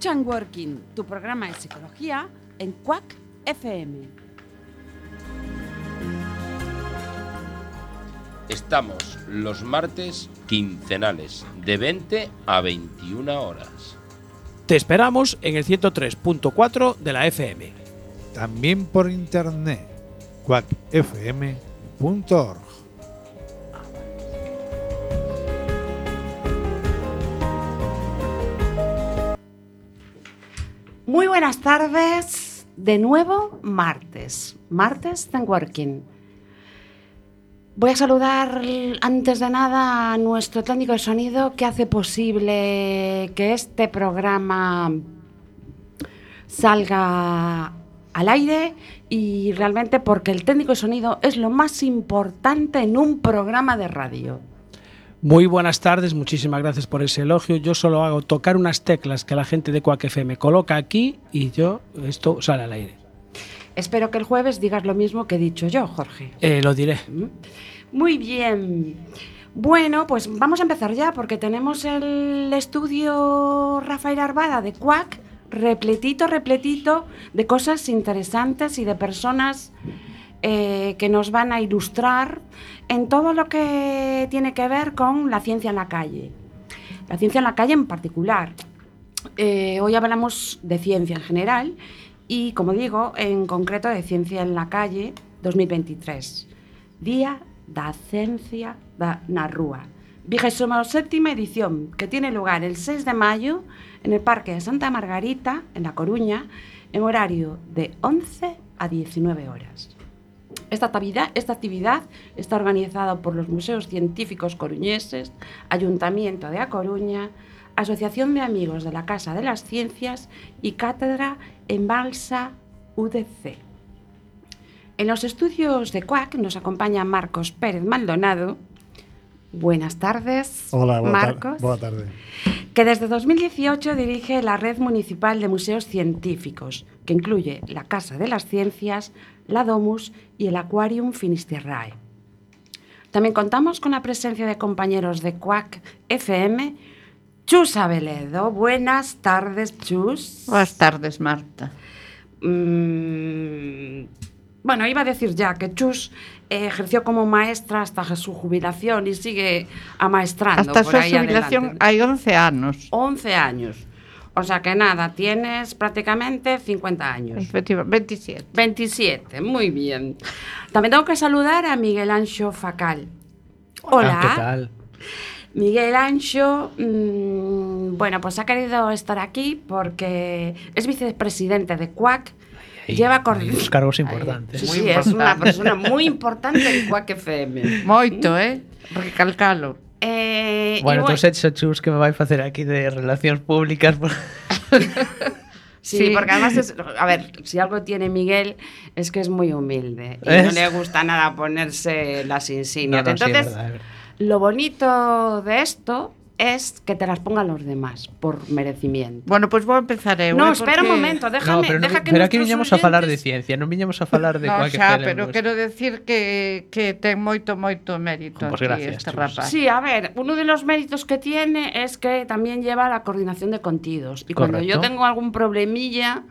Touch and Working, tu programa de psicología en Quack FM. Estamos los martes quincenales de 20 a 21 horas. Te esperamos en el 103.4 de la FM. También por internet, quackfm.org. Muy buenas tardes, de nuevo martes, martes Thank Working. Voy a saludar antes de nada a nuestro técnico de sonido que hace posible que este programa salga al aire y realmente porque el técnico de sonido es lo más importante en un programa de radio. Muy buenas tardes, muchísimas gracias por ese elogio. Yo solo hago tocar unas teclas que la gente de Quack FM coloca aquí y yo esto sale al aire. Espero que el jueves digas lo mismo que he dicho yo, Jorge. Eh, lo diré. Muy bien. Bueno, pues vamos a empezar ya porque tenemos el estudio Rafael Arbada de Quack repletito, repletito de cosas interesantes y de personas eh, que nos van a ilustrar en todo lo que tiene que ver con la ciencia en la calle. La ciencia en la calle en particular. Eh, hoy hablamos de ciencia en general y, como digo, en concreto de ciencia en la calle 2023. Día da Ciencia da na Rúa. Vigésima séptima edición, que tiene lugar el 6 de mayo en el Parque de Santa Margarita, en La Coruña, en horario de 11 a 19 horas. Esta actividad, esta actividad está organizada por los Museos Científicos Coruñeses, Ayuntamiento de A Coruña, Asociación de Amigos de la Casa de las Ciencias y Cátedra en Balsa UDC. En los estudios de CUAC nos acompaña Marcos Pérez Maldonado. Buenas tardes, Hola, tar- Marcos. tarde. Que desde 2018 dirige la Red Municipal de Museos Científicos, que incluye la Casa de las Ciencias, la Domus y el Aquarium Finisterrae. También contamos con la presencia de compañeros de CUAC FM, Chus Abeledo. Buenas tardes, Chus. Buenas tardes, Marta. Mm, bueno, iba a decir ya que Chus eh, ejerció como maestra hasta su jubilación y sigue amaestrando. Hasta por su ahí jubilación adelante. hay 11 años. 11 años. O sea que nada, tienes prácticamente 50 años. Efectivamente, 27. 27, muy bien. También tengo que saludar a Miguel Ancho Facal. Ah, Hola. ¿Qué tal? Miguel Ancho, mmm, bueno, pues ha querido estar aquí porque es vicepresidente de CUAC. Ahí, lleva corriendo. Cargos importantes. Sí, muy sí importante. es una persona muy importante en CUAC FM. Moito, ¿eh? Recalcalo. Eh, Bueno, bueno, entonces hecho chus que me vai facer aquí de relacións públicas. por- Sí, Sí. porque además es, a ver, si algo tiene Miguel es que es muy humilde y no le gusta nada ponerse las insignias. No, no, sí, es Entonces, verdad, es verdad. lo bonito de esto es que te las pongan los demás por merecimiento. Bueno, pues vou empezar eu. ¿eh? No, eh, espera porque... un momento, déjame, no, pero, deja no, que Pero aquí viñamos oyentes... a falar de ciencia, non viñamos a falar de no, cualquier xa, pero quero decir que, que ten moito, moito mérito pues aquí gracias, este chicos. rapaz. Sí, a ver, uno de los méritos que tiene es que también lleva la coordinación de contidos. Y Correcto. cuando yo tengo algún problemilla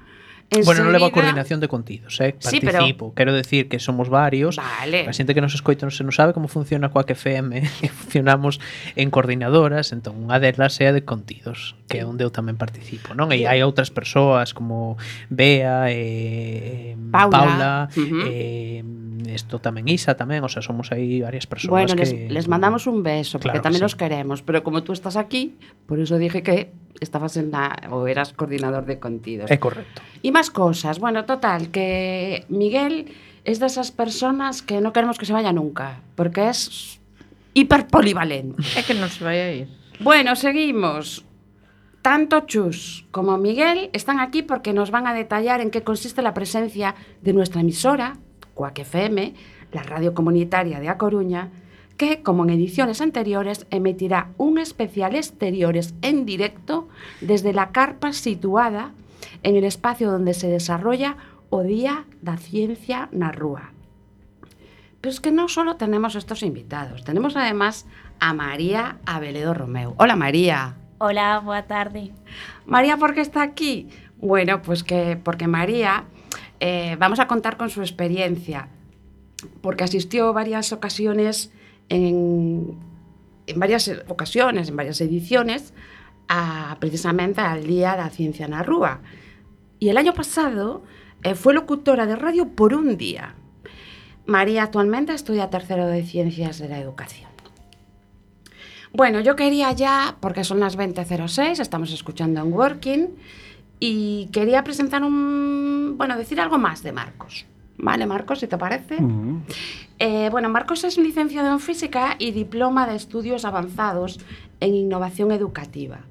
Bueno, non leva coordinación de contidos, eh? participo. Sí, pero... Quero decir que somos varios. Vale. A xente que nos escoita non se non sabe como funciona coa que FM, funcionamos en coordinadoras, entón unha delas é a de contidos, que é onde eu tamén participo, non? E hai outras persoas como Bea, eh, Paula, Paula uh -huh. eh, esto tamén Isa tamén, o sea, somos aí varias persoas Bueno, les, que les mandamos un beso, porque Claro que también sí. los queremos. Pero como tú estás aquí, por eso dije que estabas en la, o eras coordinador de contidos. É correcto. Y más cosas. Bueno, total, que Miguel es de esas personas que no queremos que se vaya nunca, porque es hiper polivalente. É que non se vai a ir. Bueno, seguimos. Tanto Chus como Miguel están aquí porque nos van a detallar en qué consiste la presencia de nuestra emisora, Cuac FM, la radio comunitaria de A Coruña, que, como en ediciones anteriores, emitirá un especial exteriores en directo desde la carpa situada en el espacio donde se desarrolla o Día da Ciencia na Rúa. Pero es que no solo tenemos estos invitados, tenemos además a María Abeledo Romeu. Hola María. Hola, boa tarde. María, ¿por qué está aquí? Bueno, pues que porque María eh, vamos a contar con su experiencia, porque asistió varias ocasiones, en, varias ocasiones, en varias ediciones, a, precisamente al Día de la Ciencia en Rúa. Y el año pasado eh, fue locutora de radio por un día. María actualmente estudia tercero de Ciencias de la Educación. Bueno, yo quería ya, porque son las 20.06, estamos escuchando en Working, y quería presentar un, bueno, decir algo más de Marcos. ¿Vale, Marcos, si te parece? Eh, bueno, Marcos es licenciado en física y diploma de estudios avanzados en innovación educativa.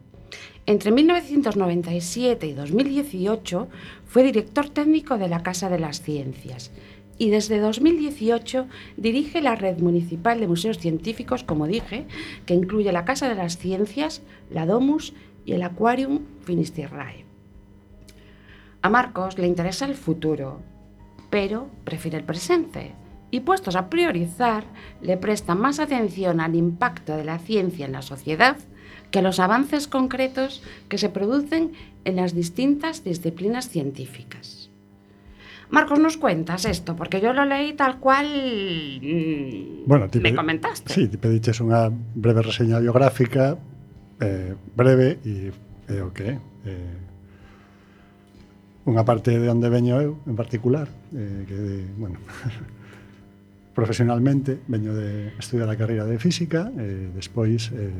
Entre 1997 y 2018 fue director técnico de la Casa de las Ciencias y desde 2018 dirige la Red Municipal de Museos Científicos, como dije, que incluye la Casa de las Ciencias, la Domus y el Aquarium Finisterrae. A Marcos le interesa el futuro, pero prefiere el presente. Y puestos a priorizar, le presta más atención al impacto de la ciencia en la sociedad que a los avances concretos que se producen en las distintas disciplinas científicas. Marcos, nos cuentas esto, porque yo lo leí tal cual mm, Bueno, me comentaste. Sí, ti pediches unha breve reseña biográfica eh, breve e é o que é. Eh, unha parte de onde veño eu, en particular, eh, que, de, bueno, profesionalmente veño de estudiar a carreira de Física, eh, despois eh,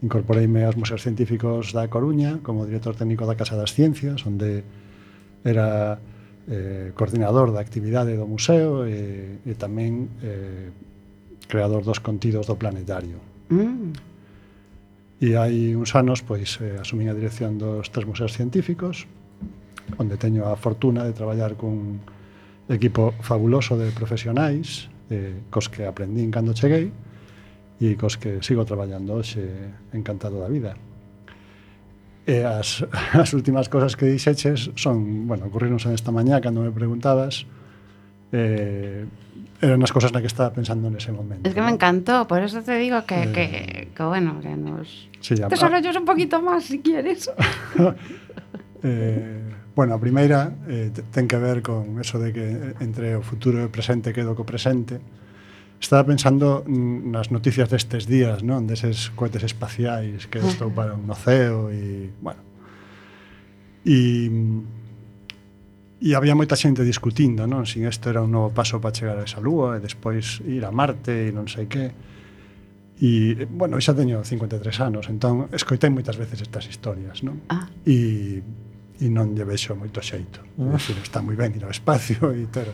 incorporeime aos Museos Científicos da Coruña como director técnico da Casa das Ciencias, onde era eh, coordinador da actividade do museo e, e tamén eh, creador dos contidos do planetario. Mm. E hai uns anos pois eh, asumín a dirección dos tres museos científicos onde teño a fortuna de traballar cun equipo fabuloso de profesionais eh, cos que aprendín cando cheguei e cos que sigo traballando hoxe encantado da vida. E as, as últimas cosas que dixeches son, bueno, ocurrironse esta mañá cando me preguntabas, eh, eran as cosas na que estaba pensando nese momento. Es que ¿no? me encantó, por eso te digo que, eh, que, que bueno, que nos... Sí, Desarrollos un poquito más si quieres. eh, Bueno, a primeira eh, ten que ver con eso de que eh, entre o futuro e o presente quedo co presente. Estaba pensando nas noticias destes días, non? Deses cohetes espaciais que estouparon no ceo e, bueno. E e había moita xente discutindo, non? Sin isto era un novo paso para chegar a esa lúa e despois ir a Marte e non sei que. E, bueno, xa teño 53 anos, entón escoitei moitas veces estas historias, non? Ah. E e non lle vexo moito xeito. Uh. Mm. Decir, está moi ben ir ao espacio e ter,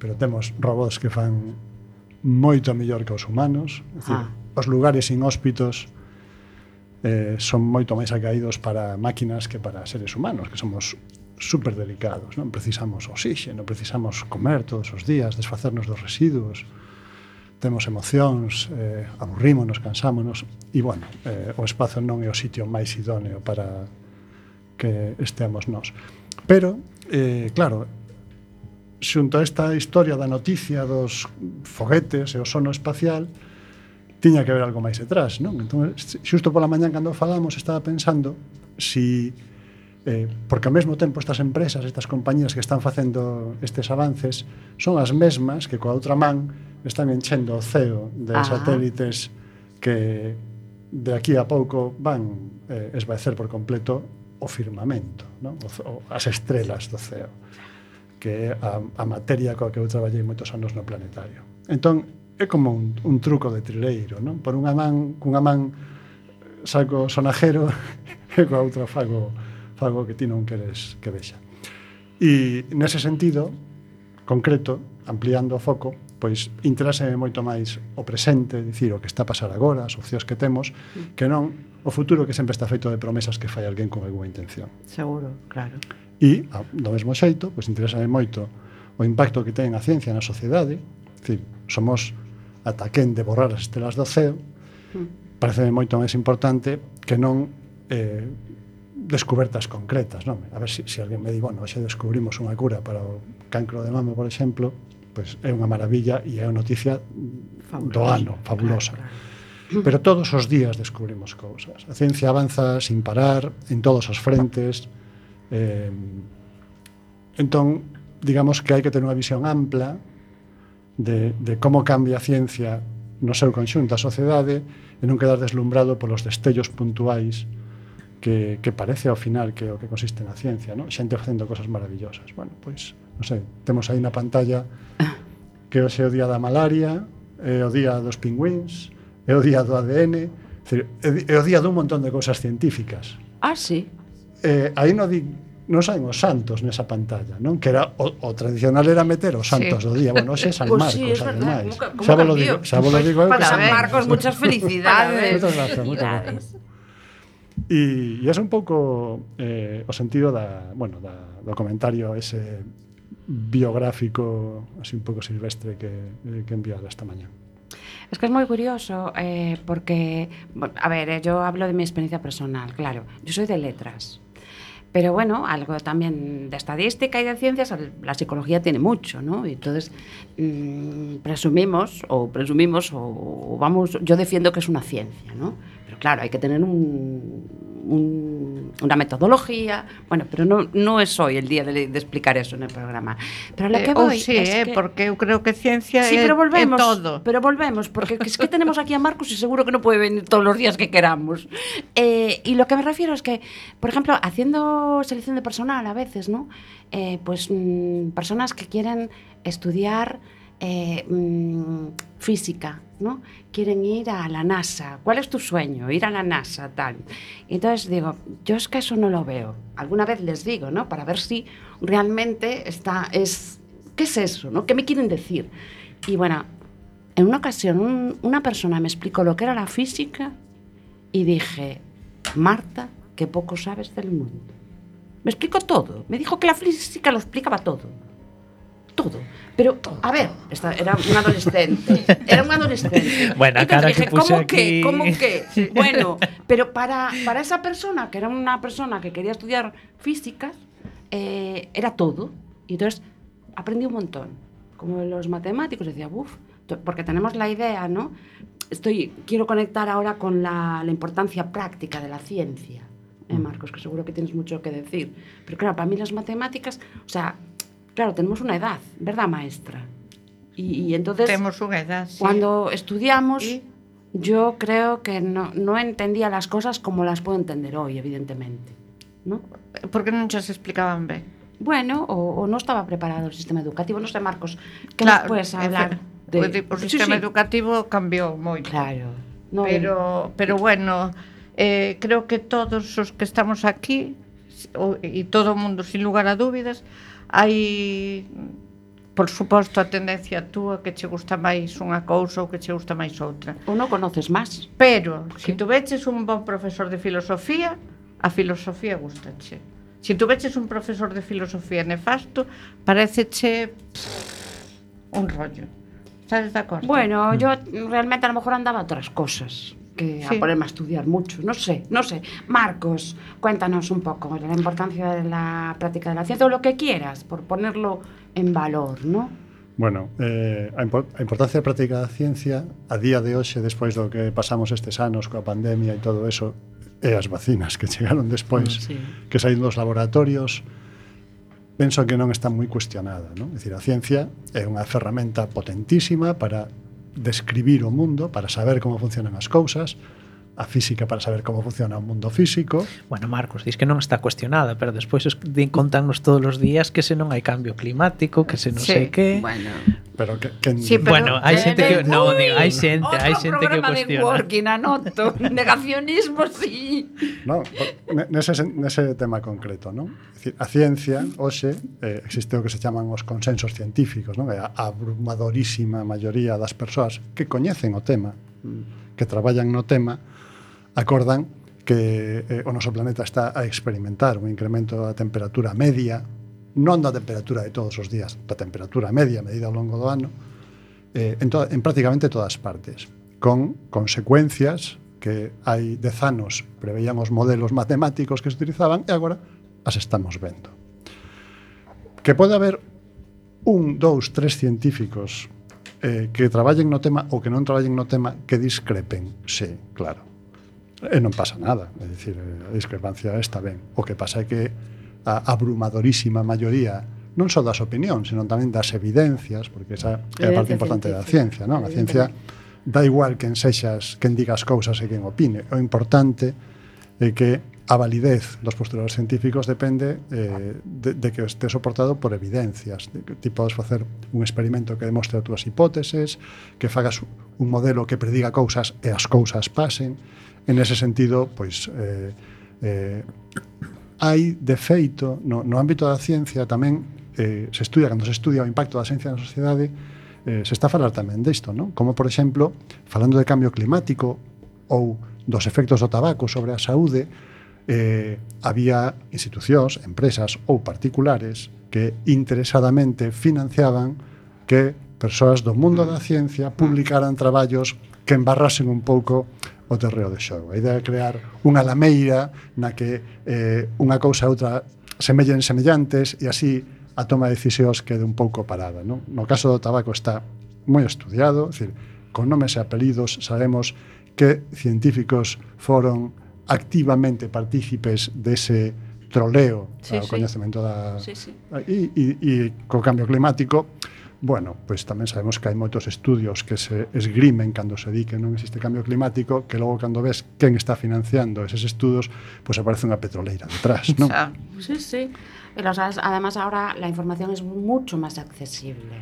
pero temos robots que fan moito mellor que os humanos. Decir, ah. Os lugares inhóspitos eh, son moito máis acaídos para máquinas que para seres humanos, que somos super delicados, non precisamos oxígeno, precisamos comer todos os días, desfacernos dos residuos, temos emocións, eh, aburrímonos, cansámonos, e, bueno, eh, o espazo non é o sitio máis idóneo para que esteamos nós. Pero, eh, claro, xunto a esta historia da noticia dos foguetes e o sono espacial, tiña que haber algo máis detrás, non? Entón, xusto pola mañán cando falamos, estaba pensando si eh, porque ao mesmo tempo estas empresas, estas compañías que están facendo estes avances son as mesmas que coa outra man están enchendo o ceo de Ajá. satélites que de aquí a pouco van eh, esvaecer por completo o firmamento, non? O, as estrelas do ceo, que é a, a materia coa que eu traballei moitos anos no planetario. Entón, é como un, un truco de trileiro, non? Por unha man, cunha man saco sonajero e coa outra fago, fago que ti non queres que vexa. E nese sentido, concreto, ampliando o foco, pois interese moito máis o presente, dicir o que está a pasar agora, as opcións que temos, mm. que non o futuro que sempre está feito de promesas que fai alguén con algunha intención. Seguro, claro. E, a, do mesmo xeito, pois interesa moito o impacto que ten a ciencia na sociedade, dicir, somos ataquén de borrar as estelas do ceo, parece pareceme moito máis importante que non eh, descubertas concretas, non? A ver se si, si alguén me di, bueno, xa descubrimos unha cura para o cancro de mama, por exemplo, Pois é unha maravilla e é unha noticia fabulosa, do ano, fabulosa. Claro, claro. Pero todos os días descubrimos cousas. A ciencia avanza sin parar en todos os frentes. Eh, entón, digamos que hai que ter unha visión ampla de, de como cambia a ciencia no seu conxunto a sociedade e non quedar deslumbrado polos destellos puntuais que, que parece ao final que o que consiste na ciencia, non? xente facendo cosas maravillosas. Bueno, pois non sei, temos aí na pantalla que hoxe é o día da malaria, é o día dos pingüins, é o día do ADN, é o día dun montón de cousas científicas. Ah, sí. Eh, aí non di non saen os santos nesa pantalla, non? Que era o, o tradicional era meter os santos sí. do día. Bueno, hoxe é San Marcos, pues sí, ademais. Xa vos lo digo, xa vos lo digo eu. Para San Marcos, muchas felicidades. muchas gracias, muchas gracias. E é un pouco eh, o sentido da, bueno, da, do comentario ese biográfico así un pouco silvestre que, eh, que enviara esta mañá. Es que es muy curioso eh, porque, bueno, a ver, eh, yo hablo de mi experiencia personal, claro, yo soy de letras. Pero bueno, algo también de estadística y de ciencias, la psicología tiene mucho, ¿no? Y entonces mm, presumimos, o presumimos, o, o vamos, yo defiendo que es una ciencia, ¿no? Pero claro, hay que tener un, un- una metodología, bueno, pero no, no es hoy el día de, de explicar eso en el programa. Pero a lo que Eh, ou voy sí, es eh, que- porque eu creo que ciencia Sí, é, pero volvemos. todo. Pero volvemos, porque es que tenemos aquí a Marcos y seguro que no puede venir todos los días que queramos. Eh, y lo que me refiero es que, por ejemplo, haciendo selección de personal a veces, ¿no? Pues mm, personas que quieren estudiar mm, física, ¿no? Quieren ir a la NASA. ¿Cuál es tu sueño? Ir a la NASA, tal. Entonces digo, yo es que eso no lo veo. Alguna vez les digo, ¿no? Para ver si realmente está, es, ¿qué es eso? ¿no? ¿Qué me quieren decir? Y bueno, en una ocasión un- una persona me explicó lo que era la física y dije, Marta, que poco sabes del mundo. Me explicó todo. Me dijo que la física lo explicaba todo. Todo. Pero, a ver, esta- era un adolescente. Era un adolescente. Buena Entonces que dije, puse ¿cómo que? aquí". ¿Cómo que? Bueno, pero para, para esa persona, que era una persona que quería estudiar físicas, eh, era todo. Y entonces aprendí un montón. Como los matemáticos, decía, uff, porque tenemos la idea, ¿no? Estoy, quiero conectar ahora con la, la importancia práctica de la ciencia, ¿eh, Marcos? Que seguro que tienes mucho que decir. Pero claro, para mí las matemáticas, o sea, Claro, tenemos una edad, ¿verdad, maestra? Y, y entonces... Temos unha edad, sí. Cuando estudiamos, ¿Y? yo creo que no, no entendía las cosas como las puedo entender hoy, evidentemente. ¿no? ¿Por qué non nos explicaban ben? Bueno, o, o non estaba preparado o sistema educativo, non sei, Marcos, que claro, nos podes hablar? De... O, o sistema sí, sí. educativo cambiou moito. Claro. No, pero, pero bueno, eh, creo que todos os que estamos aquí, o, e todo o mundo, sin lugar a dúbidas, hai por suposto a tendencia túa que che gusta máis unha cousa ou que che gusta máis outra. Ou non conoces máis. Pero, sí. se si veches un bon profesor de filosofía, a filosofía gustache. Se si veches un profesor de filosofía nefasto, pareceche un rollo. Estás de acordo? Bueno, yo realmente a lo mejor andaba a outras cosas que sí. a ponerme a estudiar mucho, no sé, no sé. Marcos, cuéntanos un poco la importancia de la práctica de la ciencia o lo que quieras, por ponerlo en valor, ¿no? Bueno, eh, a, impor a importancia da práctica da ciencia a día de hoxe, despois do que pasamos estes anos coa pandemia e todo eso, e as vacinas que chegaron despois, sí. que saíron dos laboratorios, penso que non está moi cuestionada. Non? É dicir, a ciencia é unha ferramenta potentísima para describir o mundo, para saber como funcionan as cousas, a física para saber como funciona o mundo físico. Bueno, Marcos, dis que non está cuestionada, pero despois contannos todos os días que se non hai cambio climático, que se non sí, sei que. Bueno, Pero que, que... Sí, pero bueno, hai xente que no, digo, hai xente, hai xente que cuestiona. Outro programa de Working, anoto. Negacionismo, sí. No, nese, nese tema concreto, non? Decir, a ciencia, hoxe, eh, existe o que se chaman os consensos científicos, non? A abrumadorísima maioría das persoas que coñecen o tema, que traballan no tema, acordan que eh, o noso planeta está a experimentar un incremento da temperatura media non da temperatura de todos os días, da temperatura media medida ao longo do ano, eh, en, to, en prácticamente todas partes, con consecuencias que hai dez anos preveían os modelos matemáticos que se utilizaban e agora as estamos vendo. Que pode haber un, dous, tres científicos eh, que traballen no tema ou que non traballen no tema que discrepen, sí, claro. E non pasa nada, é dicir, eh, a discrepancia está ben. O que pasa é que a abrumadorísima maioría non só das opinións, senón tamén das evidencias, porque esa é a parte importante da ciencia, non? A ciencia da igual quen sexas, quen diga as cousas e quen opine. O importante é que a validez dos postulados científicos depende eh, de, de que este soportado por evidencias. De que ti podes facer un experimento que demostre as túas hipóteses, que fagas un modelo que prediga cousas e as cousas pasen. En ese sentido, pois, eh, eh, hai, de feito, no, no ámbito da ciencia tamén eh, se estudia, cando se estudia o impacto da ciencia na sociedade, eh, se está a falar tamén disto, non? Como, por exemplo, falando de cambio climático ou dos efectos do tabaco sobre a saúde, eh, había institucións, empresas ou particulares que interesadamente financiaban que persoas do mundo da ciencia publicaran traballos que embarrasen un pouco o terreo de xogo. A idea é crear unha lameira na que eh, unha cousa e outra semellen semellantes e así a toma de decisións quede un pouco parada. Non? No caso do tabaco está moi estudiado, é dicir, con nomes e apelidos sabemos que científicos foron activamente partícipes dese troleo sí, ao sí. coñecemento da... Sí, sí. E, e, e co cambio climático Bueno, pois tamén sabemos que hai moitos estudios que se esgrimen cando se di que non existe cambio climático, que logo cando ves quen está financiando eses estudos, pois aparece unha petroleira detrás, non? Sí, sí. Pero, sabes, además ahora la información es mucho más accesible.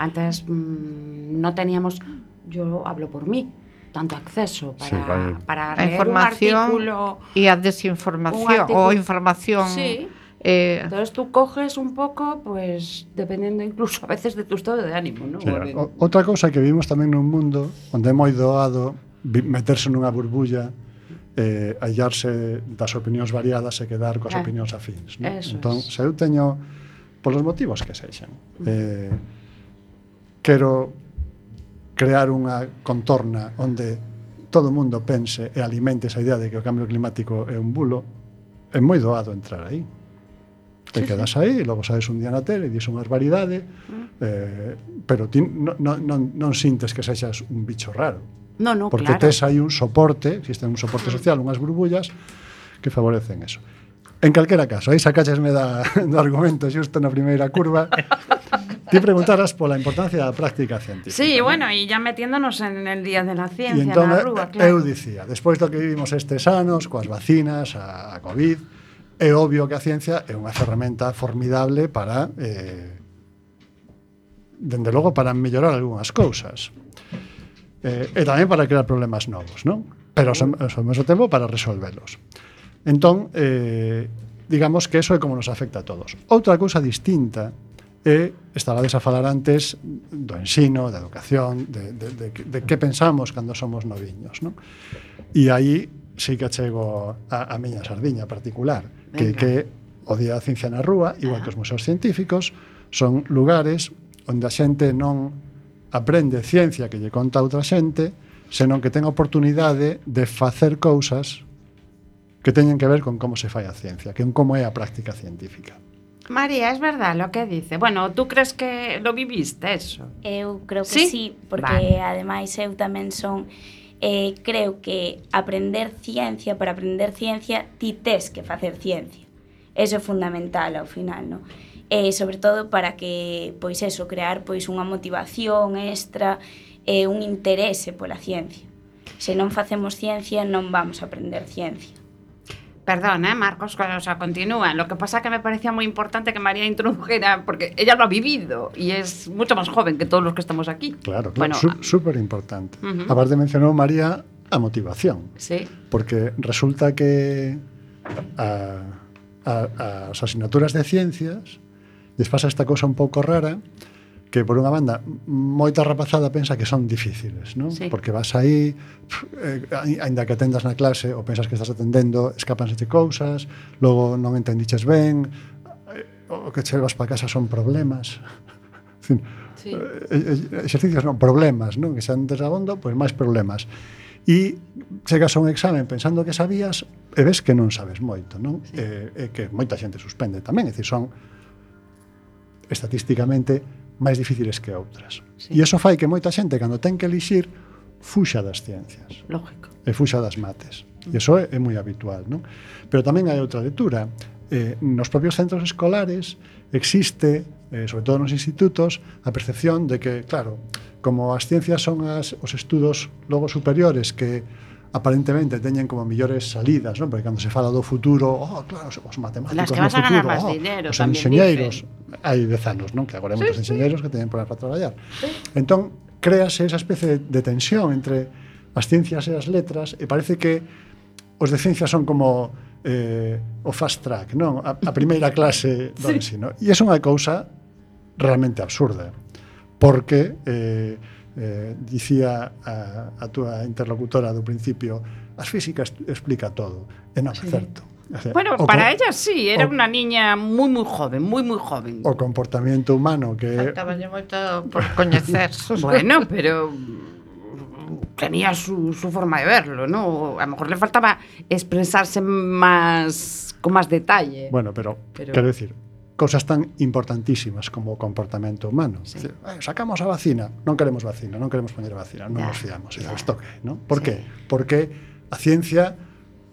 Antes mmm, no teníamos, yo hablo por mí, tanto acceso para, sí, vale. para leer información un artículo, y a desinformación artículo, o información sí Eh, Entonces tú coges un poco, pues dependiendo incluso a veces de tu estado de ánimo. ¿no? Sí, o, otra cosa que vivimos tamén nun mundo onde é moi doado meterse nunha burbulla eh, hallarse das opinións variadas e quedar coas ah, opinións afins. No? Entón, es. se eu teño, polos motivos que sexan, mm. eh, quero crear unha contorna onde todo o mundo pense e alimente esa idea de que o cambio climático é un bulo, é moi doado entrar aí te sí, quedas aí, e logo sabes un día na tele e dis unhas variedade, mm. eh, pero ti non, non, non non sintes que sexas un bicho raro. No, no, porque claro. tes aí un soporte, existe un soporte social, unhas burbullas que favorecen eso. En calquera caso, aí sacachesme da, do argumento xusto na primeira curva. Ti preguntaras pola importancia da práctica científica. Sí, bueno, e ya metiéndonos en el Día de la Ciencia, entón, na rúa, eh, claro. Eu dicía, despois do que vivimos estes anos, coas vacinas, a, a COVID, É obvio que a ciencia é unha ferramenta formidable para eh, dende logo para mellorar algunhas cousas. Eh, e tamén para crear problemas novos, non? Pero ao mesmo tempo para resolvelos. Entón, eh, digamos que eso é como nos afecta a todos. Outra cousa distinta é, estabades a falar antes do ensino, da educación, de, de, de, de que pensamos cando somos noviños. Non? E aí sí que chego a, a miña sardiña particular que, que o Día da Ciencia na Rúa, igual ah. que os museos científicos, son lugares onde a xente non aprende ciencia que lle conta a outra xente, senón que ten a oportunidade de facer cousas que teñen que ver con como se fai a ciencia, que con como é a práctica científica. María, es verdad lo que dice. Bueno, tú crees que lo viviste eso? Eu creo que sí, sí porque vale. ademais eu tamén son eh, creo que aprender ciencia, para aprender ciencia, ti tes que facer ciencia. Eso é fundamental ao final, non? E eh, sobre todo para que, pois eso, crear pois unha motivación extra, e un interese pola ciencia. Se non facemos ciencia, non vamos a aprender ciencia. Perdón, ¿eh, Marcos? O sea, continúa. Lo que pasa que me parecía muy importante que María introdujera, porque ella lo ha vivido y es mucho más joven que todos los que estamos aquí. Claro, Bueno, claro, su, súper importante. Ujú. Aparte mencionou María a motivación, sí. porque resulta que a, a, as asignaturas de ciencias les pasa esta cosa un pouco rara que por unha banda moita rapazada pensa que son difíciles, non? Sí. Porque vas aí, eh, aínda que atendas na clase ou pensas que estás atendendo, escapanse cousas, logo non entendiches ben, eh, o que chegas para casa son problemas. en fin, sí. Eh, eh, eh, exercicios non, problemas, non? Que se antes abondo, pois máis problemas. E chegas a un examen pensando que sabías e ves que non sabes moito, non? Sí. E, e que moita xente suspende tamén, é dicir, son estatísticamente máis difíciles que outras. Sí. E iso fai que moita xente, cando ten que elixir, fuxa das ciencias. Lógico. E fuxa das mates. E mm. iso é, é moi habitual, non? Pero tamén hai outra lectura. Eh, nos propios centros escolares existe, eh, sobre todo nos institutos, a percepción de que, claro, como as ciencias son as, os estudos logo superiores que aparentemente teñen como millores salidas, non? Porque cando se fala do futuro, oh, claro, os matemáticos Las que no futuro, a ganar oh, dinero, os enxeñeiros, hai dez anos, non? Que agora hai sí. enxeñeiros que teñen problemas para traballar. Sí. Entón, créase esa especie de tensión entre as ciencias e as letras e parece que os de ciencias son como eh, o fast track, non? A, a primeira clase do sí. ensino. E é unha cousa realmente absurda, porque eh, eh, dicía a, a túa interlocutora do principio, as físicas explica todo, e non sí. é certo. O sea, bueno, o para ella sí, era o, una niña moi moi joven, moi moi joven. O comportamento humano que Faltaballe moito por coñecer. bueno, pero tenía su, su forma de verlo, ¿no? A lo mejor le faltaba expresarse más con más detalle. Bueno, pero, pero... quero decir, cousas tan importantísimas como o comportamento humano. Sí. Decir, eh, sacamos a vacina, non queremos vacina, non queremos poñer vacina, non yeah. nos fiamos, yeah. isto que, non? Por sí. que? Porque a ciencia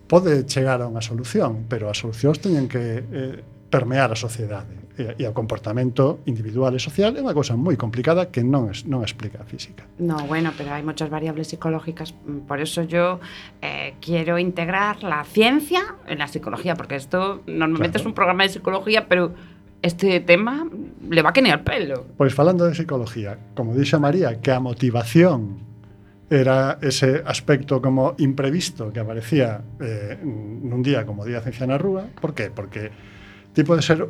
pode chegar a unha solución, pero as solucións teñen que eh, permear a sociedade e, e o comportamento individual e social é unha cousa moi complicada que non es, non explica a física. No, bueno, pero hai moitas variables psicológicas, mm, por eso yo eh, quiero integrar la ciencia en la psicología, porque esto normalmente claro. es un programa de psicología, pero este tema le va a quenear pelo. Pois falando de psicología, como dixa María, que a motivación era ese aspecto como imprevisto que aparecía eh, nun día como Día de Ciencia na Rúa. Por qué? Porque ti pode ser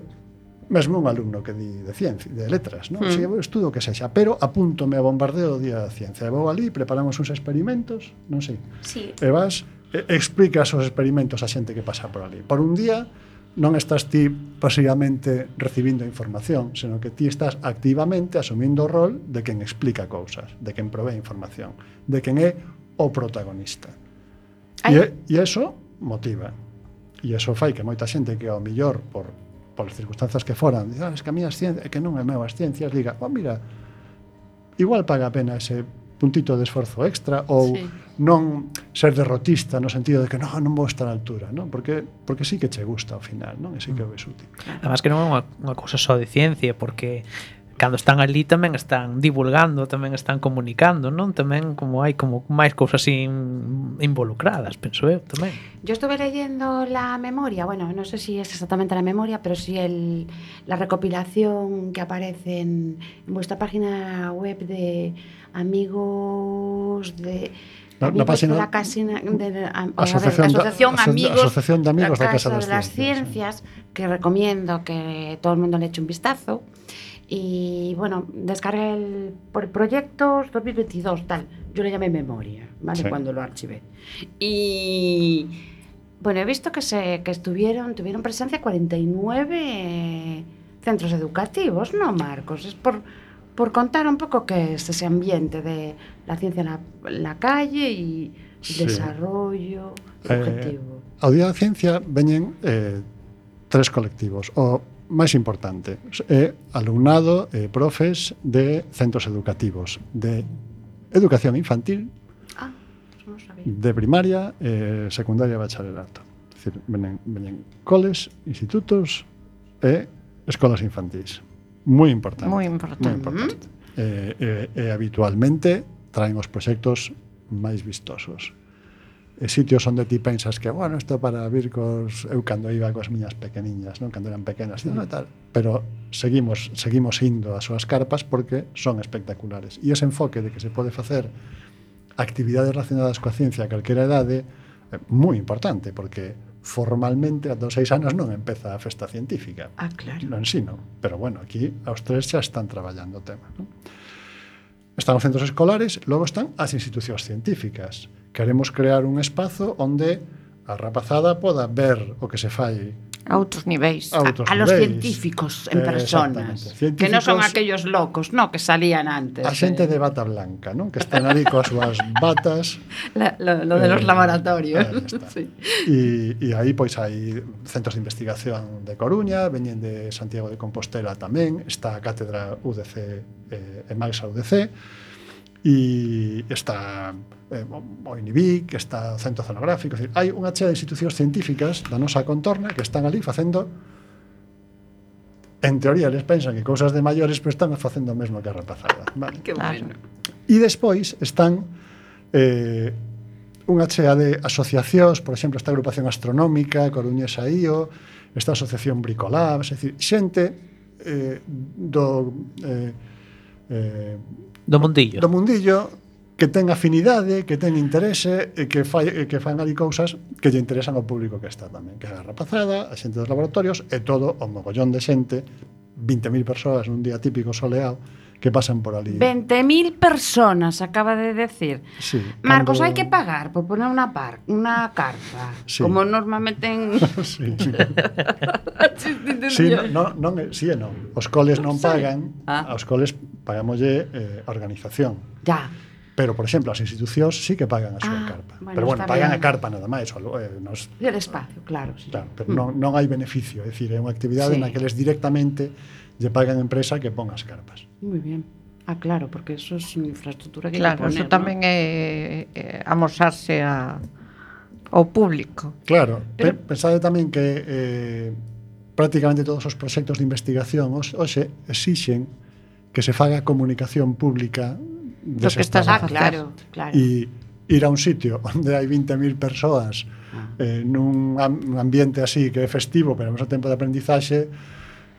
mesmo un alumno que di de ciencia, de letras, non? Mm. Si eu estudo que sexa, pero apúntome a bombardeo do Día da Ciencia. E vou ali, preparamos uns experimentos, non sei. Sí. E vas, e, explicas os experimentos a xente que pasa por ali. Por un día, non estás ti pasivamente recibindo información, senón que ti estás activamente asumindo o rol de quen explica cousas, de quen provee información, de quen é o protagonista. Ai. E, e eso motiva. E eso fai que moita xente que ao millor por polas circunstancias que foran, diz, ah, es que a mí as ciencias, que non é meu as ciencias, diga, oh, mira, igual paga a pena ese puntito de esforzo extra ou sí non ser derrotista no sentido de que non, non vou estar á altura, non? Porque porque sí que che gusta ao final, non? E sí que o mm. ves útil. Además que non é unha, unha cousa só de ciencia, porque cando están ali tamén están divulgando, tamén están comunicando, non? Tamén como hai como máis cousas in, involucradas, penso eu tamén. Yo estuve leyendo la memoria, bueno, no sé si es exactamente la memoria, pero sí el, la recopilación que aparece en, en vuestra página web de amigos de Na amigos página- de la casina, de, de- a- a ver, Asociación da- asociación Aso- amigos, Asociación de Amigos la Casa de das las Ciencias, Ciencias, que recomiendo que todo el mundo le eche un vistazo. Y bueno, descargué el por proyectos 2022, tal. Yo le llamé memoria, ¿vale? Sí. Cuando lo archivé. Y bueno, he visto que se que estuvieron, tuvieron presencia 49 centros educativos, ¿no, Marcos? Es por, por contar un poco qué es ese ambiente de la ciencia en la, la calle y sí. desarrollo, eh, objetivo. Ao Día da Ciencia veñen eh, tres colectivos. O máis importante é alumnado e profes de centros educativos de educación infantil ah, no sabía. de primaria, eh, secundaria e bacharelato. Decir, venen, venen coles, institutos e escolas infantis moi importante. Moi importante. Moi importante. Eh, eh, e habitualmente traen os proxectos máis vistosos. E sitios onde ti pensas que, bueno, isto para vir cos... Eu cando iba coas miñas pequeniñas, non? Cando eran pequenas, mm. tal, pero seguimos seguimos indo ás súas carpas porque son espectaculares. E ese enfoque de que se pode facer actividades relacionadas coa ciencia a calquera edade é moi importante, porque formalmente a dos seis anos non empeza a festa científica. Ah, claro. No ensino. Pero bueno, aquí aos tres xa están traballando o tema. Non? Están os centros escolares, logo están as institucións científicas. Queremos crear un espazo onde a rapazada poda ver o que se fai A outros niveis, a, outros a, a los niveis. científicos en eh, personas, científicos, que non son aquellos locos, no, que salían antes. A xente eh. de bata blanca, non? Que están ali coas súas batas. La, lo, lo de eh, los laboratorios. Eh, sí. E, e aí, pois, hai centros de investigación de Coruña, veñen de Santiago de Compostela tamén, está a cátedra UDC eh, e máis a UDC, e está eh, o INIBIC, está o Centro é decir, hai unha chea de institucións científicas da nosa contorna que están ali facendo en teoría eles pensan que cousas de maiores pero están facendo o mesmo que a rapazada vale. que bueno e despois están eh, unha chea de asociacións por exemplo esta agrupación astronómica Coruñesa IO esta asociación Bricolabs é dicir, xente eh, do eh, eh, do mundillo. Do mundillo que ten afinidade, que ten interese e que fai, que fan ali cousas que lle interesan ao público que está tamén, que é a rapazada, a xente dos laboratorios e todo o mogollón de xente, 20.000 persoas nun día típico soleado, que pasan por ali. 20.000 personas, acaba de decir. Sí, Marcos, cando... hai que pagar por poner unha par, una carpa, sí. como normalmente en... sí, sí. sí, no, non, sí e non. Os coles non pagan, ah. aos coles pagamolle eh, a organización. Ya. Pero, por exemplo, as institucións sí que pagan a súa ah, carpa. Bueno, pero, bueno, pagan bien. a carpa nada máis. Eh, nos, el espacio, claro. Sí. claro pero mm. non, non hai beneficio. É dicir, é unha actividade sí. na que les directamente lle pagan a empresa que pon as carpas. Moi bien. Ah, claro, porque eso é es infraestructura que Claro, poner, eso tamén ¿no? é, é amosarse a, ao público. Claro, pero... pensade tamén que eh, prácticamente todos os proxectos de investigación hoxe exixen que se faga comunicación pública do que estás ah, a facer. Ah, claro, claro. E ir a un sitio onde hai 20.000 persoas ah. eh, nun ambiente así que é festivo, pero ao mesmo tempo de aprendizaxe,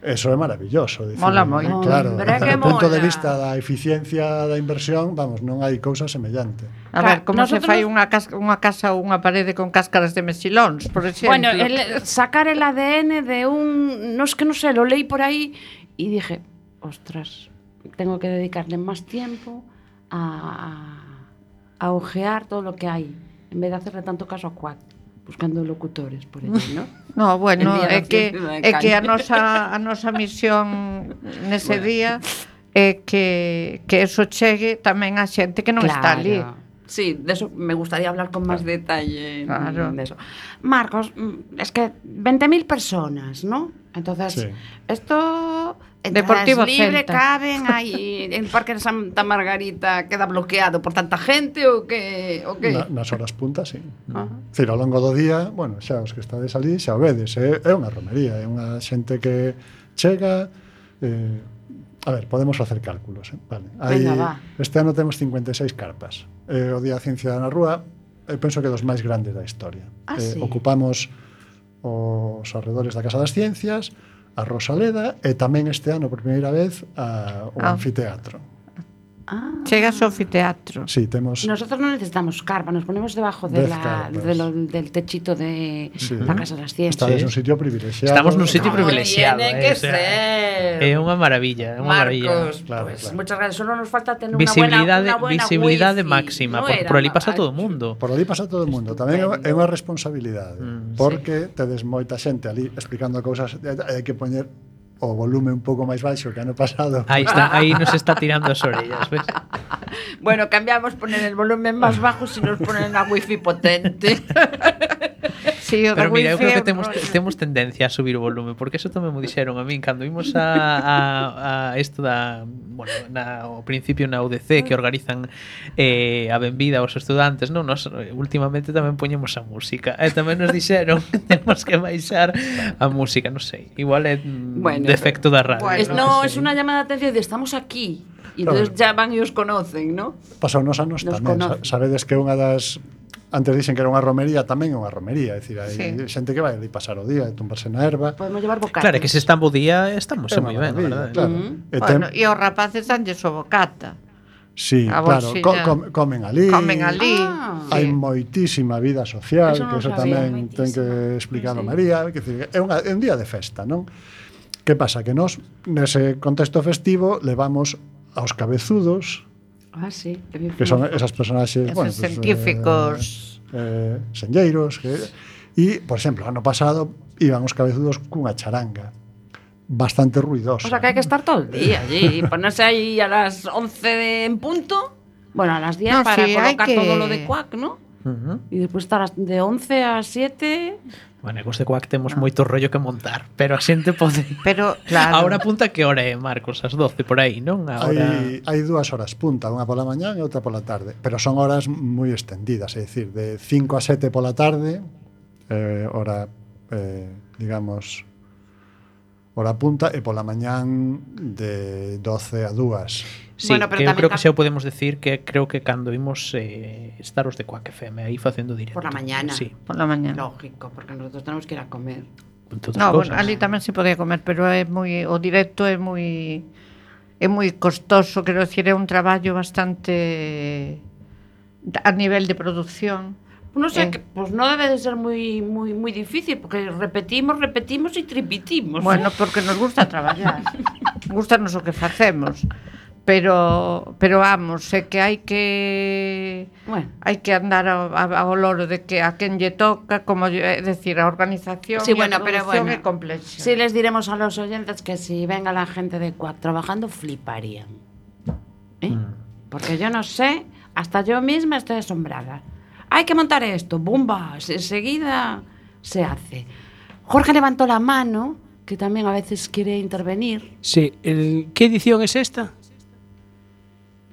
Eso é maravilloso. dicir. mola moi. Claro, desde o punto mola. de vista da eficiencia da inversión, vamos, non hai cousa semellante. A ver, como Nosotros... se fai unha casa, unha casa ou unha parede con cáscaras de mesilóns, por exemplo? Bueno, el, sacar el ADN de un... No es que non sei, sé, lo leí por aí e dije, ostras, tengo que dedicarle máis tiempo a, a ojear todo lo que hai, en vez de hacerle tanto caso a Cuac buscando locutores por aí, ¿no? No, bueno, é que é que a nosa a nosa misión nese bueno. día é que que eso chegue tamén a xente que non claro. está ali. Sí, de eso me gustaría hablar con más detalle mm, claro. de eso. Marcos, mm, es que 20.000 personas, ¿no? Entonces, sí. esto Deportivo libre Celta. caben aí en Parque de Santa Margarita queda bloqueado por tanta gente ou que o que Na, nas horas puntas, sí. Ah. Ao longo do día, bueno, xa os que estades ali xa vedes, é, é unha romería, é unha xente que chega eh, a ver, podemos facer cálculos, eh? vale. Aí Venga, este ano temos 56 carpas. Eh, o Día da Ciencia na Rúa, eu penso que dos máis grandes da historia. Ah, eh, sí? ocupamos os arredores da Casa das Ciencias, a Rosaleda e tamén este ano por primeira vez a, o ah. anfiteatro. Ah. Chega ao anfiteatro. Sí, temos... Nosotros non necesitamos carpa, nos ponemos debajo de Dez la, carpas. de lo, del techito de sí. la Casa das Ciencias. Estamos en un sitio privilexiado. Estamos nun sitio Como privilexiado. Eh, tiene eh, que o sea, ser. É unha maravilla, é unha maravilla. Claro, pues, claro. Muchas gracias. Solo nos falta tener unha buena, una buena visibilidade máxima. No por, por ali pasa todo o mundo. Por ali pasa todo o mundo. Tamén é unha responsabilidade. Mm, porque sí. tedes moita xente ali explicando cousas e hai que poñer o volume un pouco máis baixo que ano pasado. Aí está, aí nos está tirando as orellas, ves? Bueno, cambiamos poner el volumen máis bajo se si nos ponen a wifi potente. sí, o da Pero mira, wifi, eu creo que temos, temos tendencia a subir o volume, porque eso tamén me dixeron a min. Cando imos a, a, a isto da, bueno, na, ao principio na UDC que organizan eh, a benvida aos estudantes, non? Nos últimamente tamén poñemos a música, e eh, tamén nos dixeron que temos que baixar a música, non sei, igual é mm, bueno, defecto da radio. Bueno, non, no, é unha llamada de atención de estamos aquí, e entón ya van e os conocen, non? nos anos nos tamén, sabedes que unha das Antes dicen que era unha romería, tamén é unha romería, é dicir, hai sí. xente que vai ali pasar o día, tumbarse na erva. Podemos llevar bocata. Claro, que se están bo día, estamos moi ben, a verdade. Claro. Mm e, ten... bueno, e os rapaces danlle o bocata. Sí, a claro, co com comen alí. Comen alí. Ah, hai sí. moitísima vida social, eso que eso tamén moitísima. ten que explicar sí. María, que decir, é, unha, é un día de festa, non? Que pasa? Que nós, nese contexto festivo, levamos aos cabezudos, Ah, sí. que bien que son esas personaxes, Esos bueno, pues, científicos. eh, eh, senlleiros, que e, por exemplo, ano pasado iban os cabezudos cunha charanga bastante ruidosa. O sea que hai que estar todo el día allí, ponerse aí a las 11 de en punto, bueno, a las 10 No, para sí, colocar que- todo lo de cuac, ¿no? Uh -huh. E despois estar de 11 a 7 Bueno, e de Coac temos moito rollo que montar Pero a xente pode Pero, claro Ahora punta que hora é, Marcos? As 12 por aí, non? Ahora... Hai, hai dúas horas punta Unha pola mañá e outra pola tarde Pero son horas moi extendidas É dicir, de 5 a 7 pola tarde eh, Hora, eh, digamos Hora punta E pola mañán de 12 a 2 Sí, bueno, pero que eu creo que xa o podemos decir que creo que cando vimos eh, estar os de Quack FM aí facendo directo. Por la mañana. Sí. Por la mañana. Lógico, porque nosotros tenemos que ir a comer. Todas no, cosas. bueno, ali tamén se podía comer, pero é moi o directo é moi é moi costoso, quero decir, é un traballo bastante a nivel de producción. Pois non sei, eh, que, pois pues non debe de ser moi moi moi difícil porque repetimos, repetimos e tripitimos. Bueno, porque nos gusta traballar. Gustanos o que facemos. Pero pero vamos, é que hai que Bueno. hai que andar ao, ao loro de que a quen lle toca, como é decir, a organización Sí, e a bueno, pero bueno. é complexa. Sí les diremos a los oyentes que si venga la gente de Cuac trabajando, fliparían. ¿Eh? Porque yo no sé, hasta yo misma estoy asombrada. Hay que montar esto, bomba, enseguida se hace. Jorge levantó la mano, que también a veces quiere intervenir. Sí, el, ¿qué edición es esta?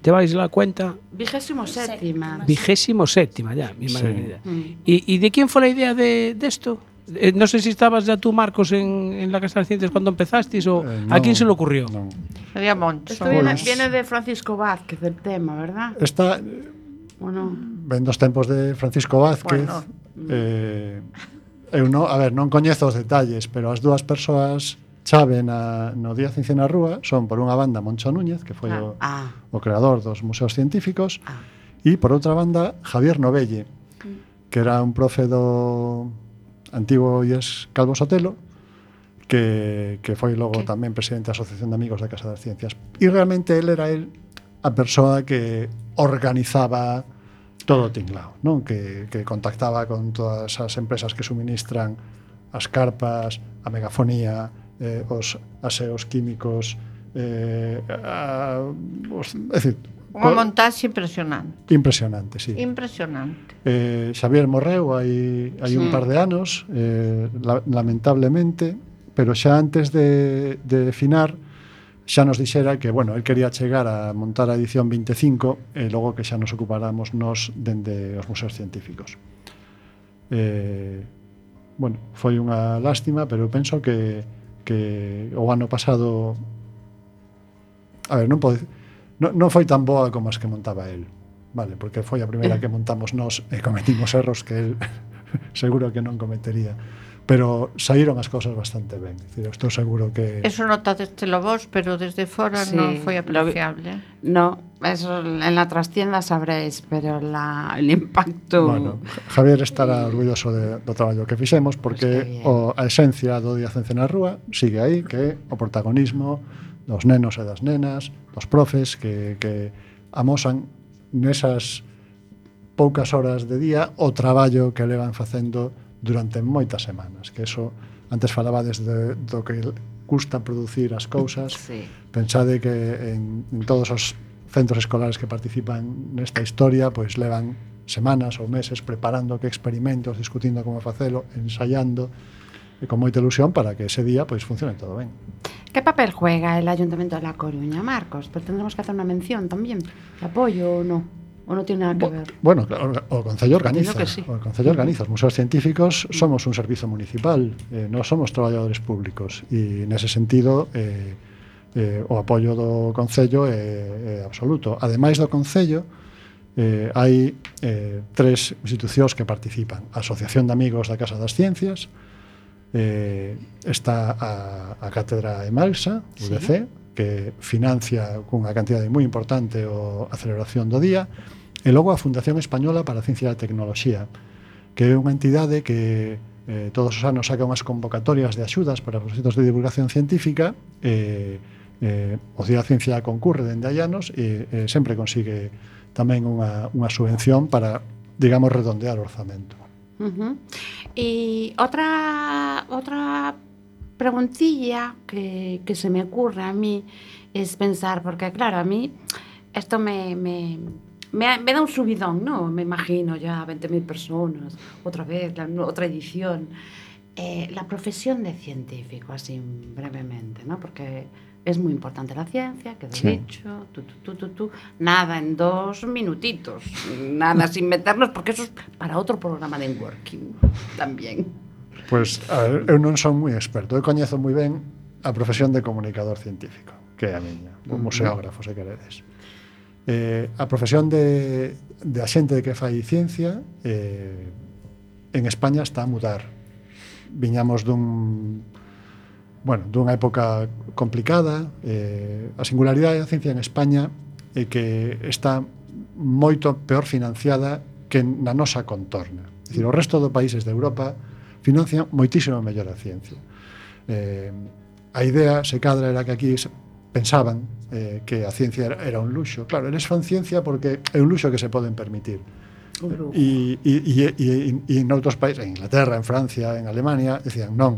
te vais la cuenta? Vigésimo séptima. Vigésimo séptima, ya, mi madre sí. ¿Y, ¿Y, de quién fue la idea de, de esto? Eh, no sé si estabas ya tú, Marcos, en, en la Casa de Ciencias cuando empezasteis o eh, no, a quién se le ocurrió. No. Esto viene, viene, de Francisco Vázquez, el tema, ¿verdad? Esta, bueno. Ven dos tempos de Francisco Vázquez. Bueno. Eh, eh eu non, a ver, non coñezo os detalles, pero as dúas persoas chave na, no Día Ciencia na Rúa son por unha banda Moncho Núñez, que foi ah, o, ah. o creador dos museos científicos, ah. e por outra banda Javier Novelle, mm. que era un profe do antigo IES Calvo Sotelo, que, que foi logo ¿Qué? tamén presidente da Asociación de Amigos da Casa das Ciencias. E realmente él era el a persoa que organizaba todo o tinglao, non? Que, que contactaba con todas as empresas que suministran as carpas, a megafonía, eh, os aseos químicos eh, a, os, é dicir, Unha montaxe impresionante. Impresionante, sí. Impresionante. Eh, Xavier morreu hai, hai sí. un par de anos, eh, la, lamentablemente, pero xa antes de, de finar, xa nos dixera que, bueno, el quería chegar a montar a edición 25 e logo que xa nos ocupáramos nos dende os museos científicos. Eh, bueno, foi unha lástima, pero penso que que o ano pasado a ver, non pode non, non foi tan boa como as que montaba el vale, porque foi a primeira eh. que montamos nós e cometimos erros que el seguro que non cometería pero saíron as cousas bastante ben. Dicir, estou seguro que... Eso notadestelo vos, pero desde fora sí, non foi apreciable. No, eso en la trastienda sabréis, pero la, el impacto... Bueno, Javier estará orgulloso de, do traballo que fixemos, porque pues o, a esencia do Día Cence na Rúa sigue aí, que o protagonismo dos nenos e das nenas, dos profes que, que amosan nesas poucas horas de día o traballo que levan facendo durante moitas semanas, que eso antes falaba desde do que custa producir as cousas. Sí. Pensade que en, en todos os centros escolares que participan nesta historia, pois levan semanas ou meses preparando que experimentos, discutindo como facelo, ensaiando e con moita ilusión para que ese día pois funcione todo ben. Que papel juega el Ayuntamiento de La Coruña, Marcos? Pero tendremos que hacer unha mención tamén, apoio ou non? ¿O no tiene nada que ver? Bueno, claro, o Concello organiza, sí. o Concello organiza, os museos científicos mm. somos un servizo municipal, eh, non somos traballadores públicos e nese sentido eh, eh, o apoio do Concello é, é absoluto. Ademais do Concello, eh, hai eh, tres institucións que participan. A Asociación de Amigos da Casa das Ciencias, eh, está a, a Cátedra Emalsa, UDC, sí. que financia cunha cantidade moi importante o, a celebración do día, E logo a Fundación Española para a Ciencia e a Tecnoloxía, que é unha entidade que eh, todos os anos saca unhas convocatorias de axudas para proxectos de divulgación científica e eh, eh, o Día da Ciencia concorre dende hai anos e eh, sempre consigue tamén unha, unha subvención para, digamos, redondear o orzamento. Uh -huh. E outra, outra preguntilla que, que se me ocurre a mí es pensar, porque claro, a mí esto me, me, me, me da un subidón, ¿no? Me imagino ya 20.000 personas, otra vez, la, otra edición. Eh, la profesión de científico, así brevemente, ¿no? Porque es muy importante la ciencia, quedó Sí. dicho, tú, tú, tú, tú, tú. nada en dos minutitos, nada sin meternos, porque eso es para otro programa de Working también. A ver, eu non son moi experto. Eu coñezo moi ben a profesión de comunicador científico, que é a miña, o museógrafo, se queredes. eh, a profesión de, de axente de que fai ciencia eh, en España está a mudar. Viñamos dun bueno, dunha época complicada eh, a singularidade da ciencia en España é que está moito peor financiada que na nosa contorna. É dicir, o resto dos países de Europa financian moitísimo mellor a ciencia. Eh, a idea se cadra era que aquí pensaban eh, que a ciencia era, era un luxo. Claro, eles fan ciencia porque é un luxo que se poden permitir. E, E, e, e, e en outros países, en Inglaterra, en Francia, en Alemania, decían, non,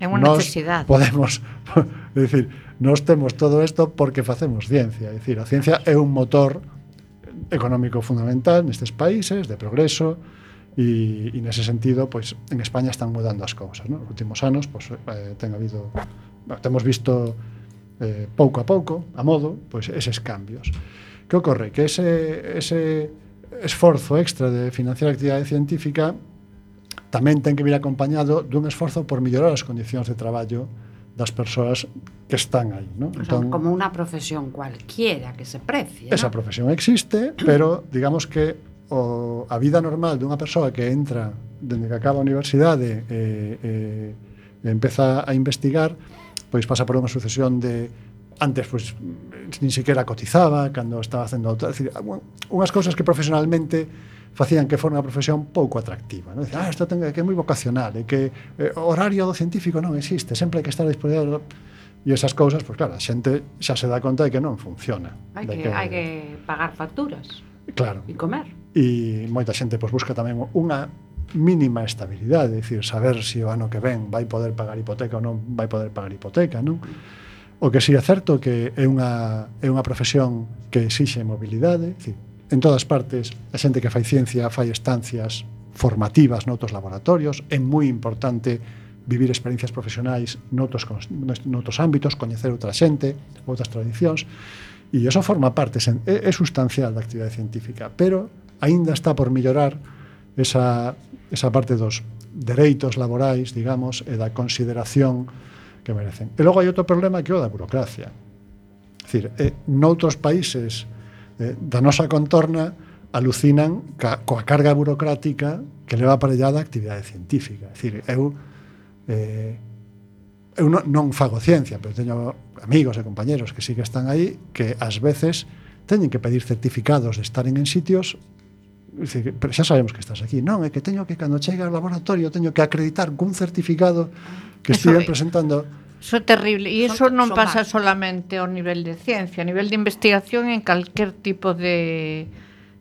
É unha necesidade. Podemos, é dicir, nos temos todo isto porque facemos ciencia, é dicir, a ciencia é un motor económico fundamental nestes países de progreso e, e nese sentido, pois en España están mudando as cousas, ¿no? Nos últimos anos, pois eh, ten habido temos visto eh, pouco a pouco, a modo, pois eses cambios. Que ocorre? Que ese, ese esforzo extra de financiar a actividade científica tamén ten que vir acompañado dun esforzo por mellorar as condicións de traballo das persoas que están aí. ¿no? O entón, sea, como unha profesión cualquiera que se precie. Esa ¿no? profesión existe, pero digamos que o, a vida normal dunha persoa que entra dende que acaba a universidade e eh, eh, empeza a investigar, pois pasa por unha sucesión de antes pois nin sequera cotizaba cando estaba facendo autor, decir, unhas cousas que profesionalmente facían que fora unha profesión pouco atractiva, non? Dicen, ah, isto ten, que é moi vocacional, e que eh, horario do científico non existe, sempre hai que estar disponible E esas cousas, pois claro, a xente xa se dá conta de que non funciona. Hai que, que... hai que pagar facturas. Claro. E comer. E moita xente pois busca tamén unha mínima estabilidade, é dicir, saber se o ano que ven vai poder pagar hipoteca ou non vai poder pagar hipoteca, non? O que si é certo que é unha, é unha profesión que exixe mobilidade, dicir, en todas partes a xente que fai ciencia fai estancias formativas noutros laboratorios, é moi importante vivir experiencias profesionais noutros, noutros ámbitos, coñecer outra xente, outras tradicións, e iso forma parte, é, é sustancial da actividade científica, pero aínda está por mellorar esa esa parte dos dereitos laborais, digamos, e da consideración que merecen. E logo hai outro problema que é o da burocracia. É Dicir, eh, noutros países eh, da nosa contorna alucinan ca, coa carga burocrática que leva aparellada a actividade científica. É Dicir, eu eh, eu non, non fago ciencia, pero teño amigos e compañeros que sí que están aí que ás veces teñen que pedir certificados de estaren en sitios pero xa sabemos que estás aquí. Non, é que teño que, cando chegue ao laboratorio, teño que acreditar cun certificado que estive presentando. Eso é terrible. E iso non pasa solamente ao nivel de ciencia, a nivel de investigación en calquer tipo de,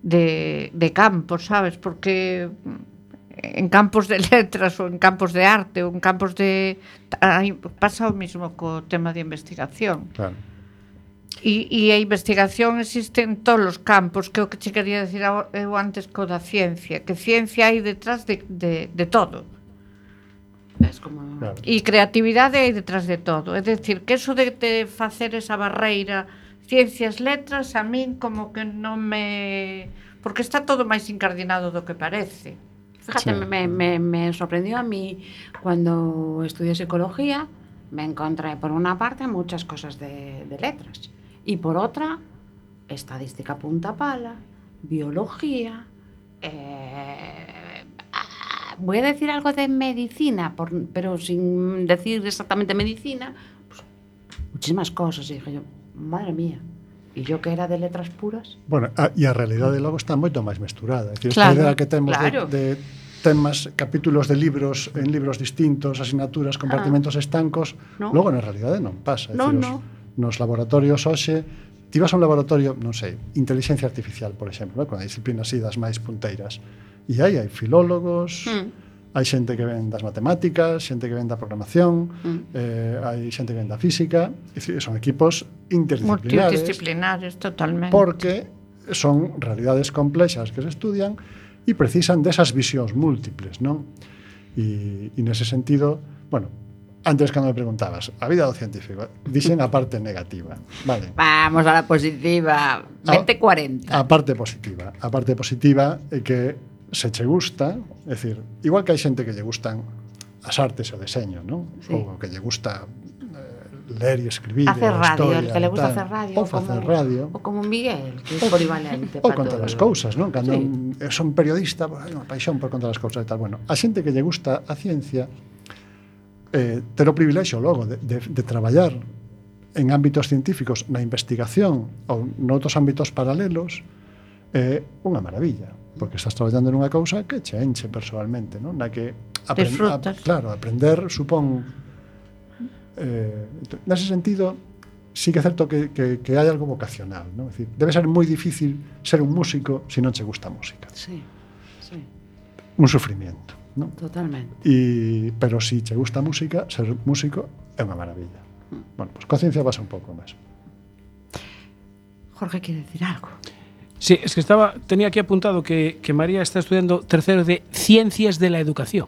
de, de campo, sabes? Porque en campos de letras ou en campos de arte ou en campos de... Aí pasa o mismo co tema de investigación. Claro E, e a investigación existe en todos os campos, que o que che quería decir eu antes co da ciencia, que ciencia hai detrás de, de, de todo. Es como... Claro. E creatividade hai detrás de todo. É dicir, que eso de, de facer esa barreira ciencias letras a min como que non me... Porque está todo máis incardinado do que parece. Fíjate, sí. me, me, me sorprendió a mí cuando estudié psicología, me encontré por una parte muchas cosas de, de letras y por otra estadística punta pala, biología, eh, ah, voy a decir algo de medicina, por- pero sin decir exactamente medicina, pues, muchísimas cosas. Y dije yo, madre mía, y yo que era de letras puras. Bueno, a, e a realidade logo está moito máis mesturada. É dicir, Claro, esta idea que temos claro. de, de temas, capítulos de libros en libros distintos, asignaturas, compartimentos estancos, No. logo na realidade non pasa. É No, dicir, no. nos laboratorios hoxe ti vas a un laboratorio, non sei, inteligencia artificial, por exemplo, eh, con as disciplinas así das máis punteiras. E aí hai filólogos, mm. hai xente que ven das matemáticas, xente que ven da programación, mm. eh, hai xente que ven da física, dicir, son equipos interdisciplinares. Multidisciplinares, totalmente. Porque son realidades complexas que se estudian e precisan desas visións múltiples, non? E, e nese sentido, bueno, Antes, cando me preguntabas, a vida do científico, dixen a parte negativa. Vale. Vamos a la positiva. Ah, 20-40. A, a parte positiva. A parte positiva é que se che gusta, é dicir, igual que hai xente que lle gustan as artes e o deseño, non? Sí. Ou que lle gusta eh, ler e escribir hacer radio, historia, el que le gusta tal, hacer radio ou facer radio ou como Miguel, que é polivalente ou contar as cousas, non? Cando sí. son periodista, bueno, paixón por contar as cousas e tal, bueno, a xente que lle gusta a ciencia eh, ter o privilexio logo de, de, de traballar en ámbitos científicos na investigación ou noutros ámbitos paralelos é eh, unha maravilla porque estás traballando nunha cousa que che enche personalmente non? na que aprend, a, claro, aprender supón eh, entón, nese sentido sí que é certo que, que, que hai algo vocacional non? É dicir, debe ser moi difícil ser un músico se non che gusta a música sí, sí. un sufrimiento non? totalmente. E, pero si che gusta música, ser músico é unha maravilla. Bueno, pues coa ciencia pasa un pouco máis. Jorge quiere decir algo. Sí, es que estaba tenía aquí apuntado que, que María está estudiando tercero de Ciencias de la Educación.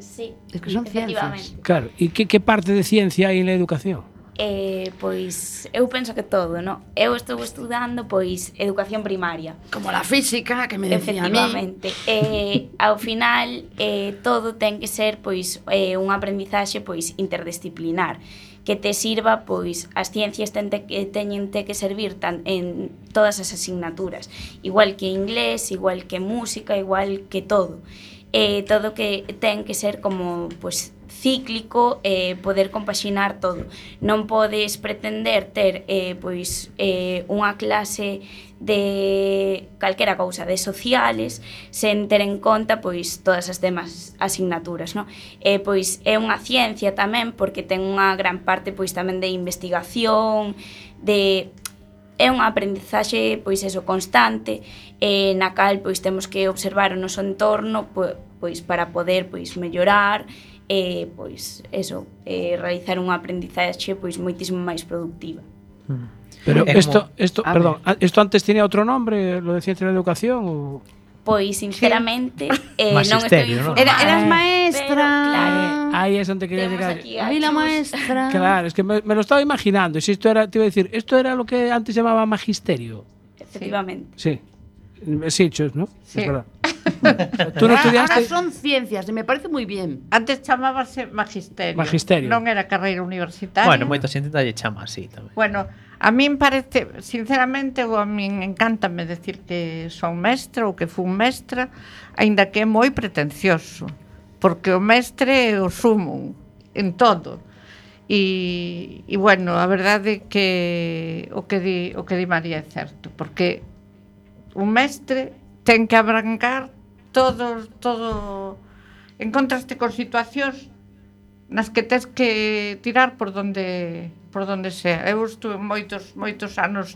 Sí, Es que son efectivamente. ciencias. Claro, ¿y qué, qué parte de ciencia hai en la educación? eh, pois eu penso que todo, no? Eu estou estudando pois educación primaria. Como la física que me decía Efectivamente. a mí. Eh, ao final eh, todo ten que ser pois eh, unha aprendizaxe pois interdisciplinar que te sirva pois as ciencias tente, eh, teñen te que servir tan, en todas as asignaturas, igual que inglés, igual que música, igual que todo. Eh, todo que ten que ser como pois cíclico eh, poder compaxinar todo. Non podes pretender ter eh, pois eh, unha clase de calquera cousa de sociales sen ter en conta pois todas as demás asignaturas, non? Eh, pois é unha ciencia tamén porque ten unha gran parte pois tamén de investigación, de é unha aprendizaxe pois eso constante eh, na cal pois temos que observar o noso entorno pois para poder pois mellorar e pois eso, eh, realizar unha aprendizaxe pois moitísimo máis productiva. Pero É como- esto, esto, A perdón, a- esto antes tenía otro nombre, lo de Ciencia de la Educación o Pois sinceramente eh, non estou informada. Era, eras Pero, maestra. claro, ahí es donde quería llegar. aquí a Ahí la maestra. Claro, es que me, me lo estaba imaginando. Y si esto era, te iba a decir, esto era lo que antes llamaba magisterio. Efectivamente. Sí. Sí, Chus, ¿no? Sí. Es verdad. Tú non estudiaste? Ahora son ciencias e me parece moi bien. Antes chamábase magisterio. Magisterio. Non era carreira universitaria. Bueno, moita xente lle chama así tamén. Bueno, a min parece, sinceramente, a min encántame decir que son mestra ou que fun mestra, aínda que é moi pretencioso, porque o mestre é o sumo en todo. E, e bueno, a verdade é que o que di, o que di María é certo, porque un mestre ten que abrancar todo, todo encontraste con situacións nas que tes que tirar por donde por donde sea. Eu estuve moitos moitos anos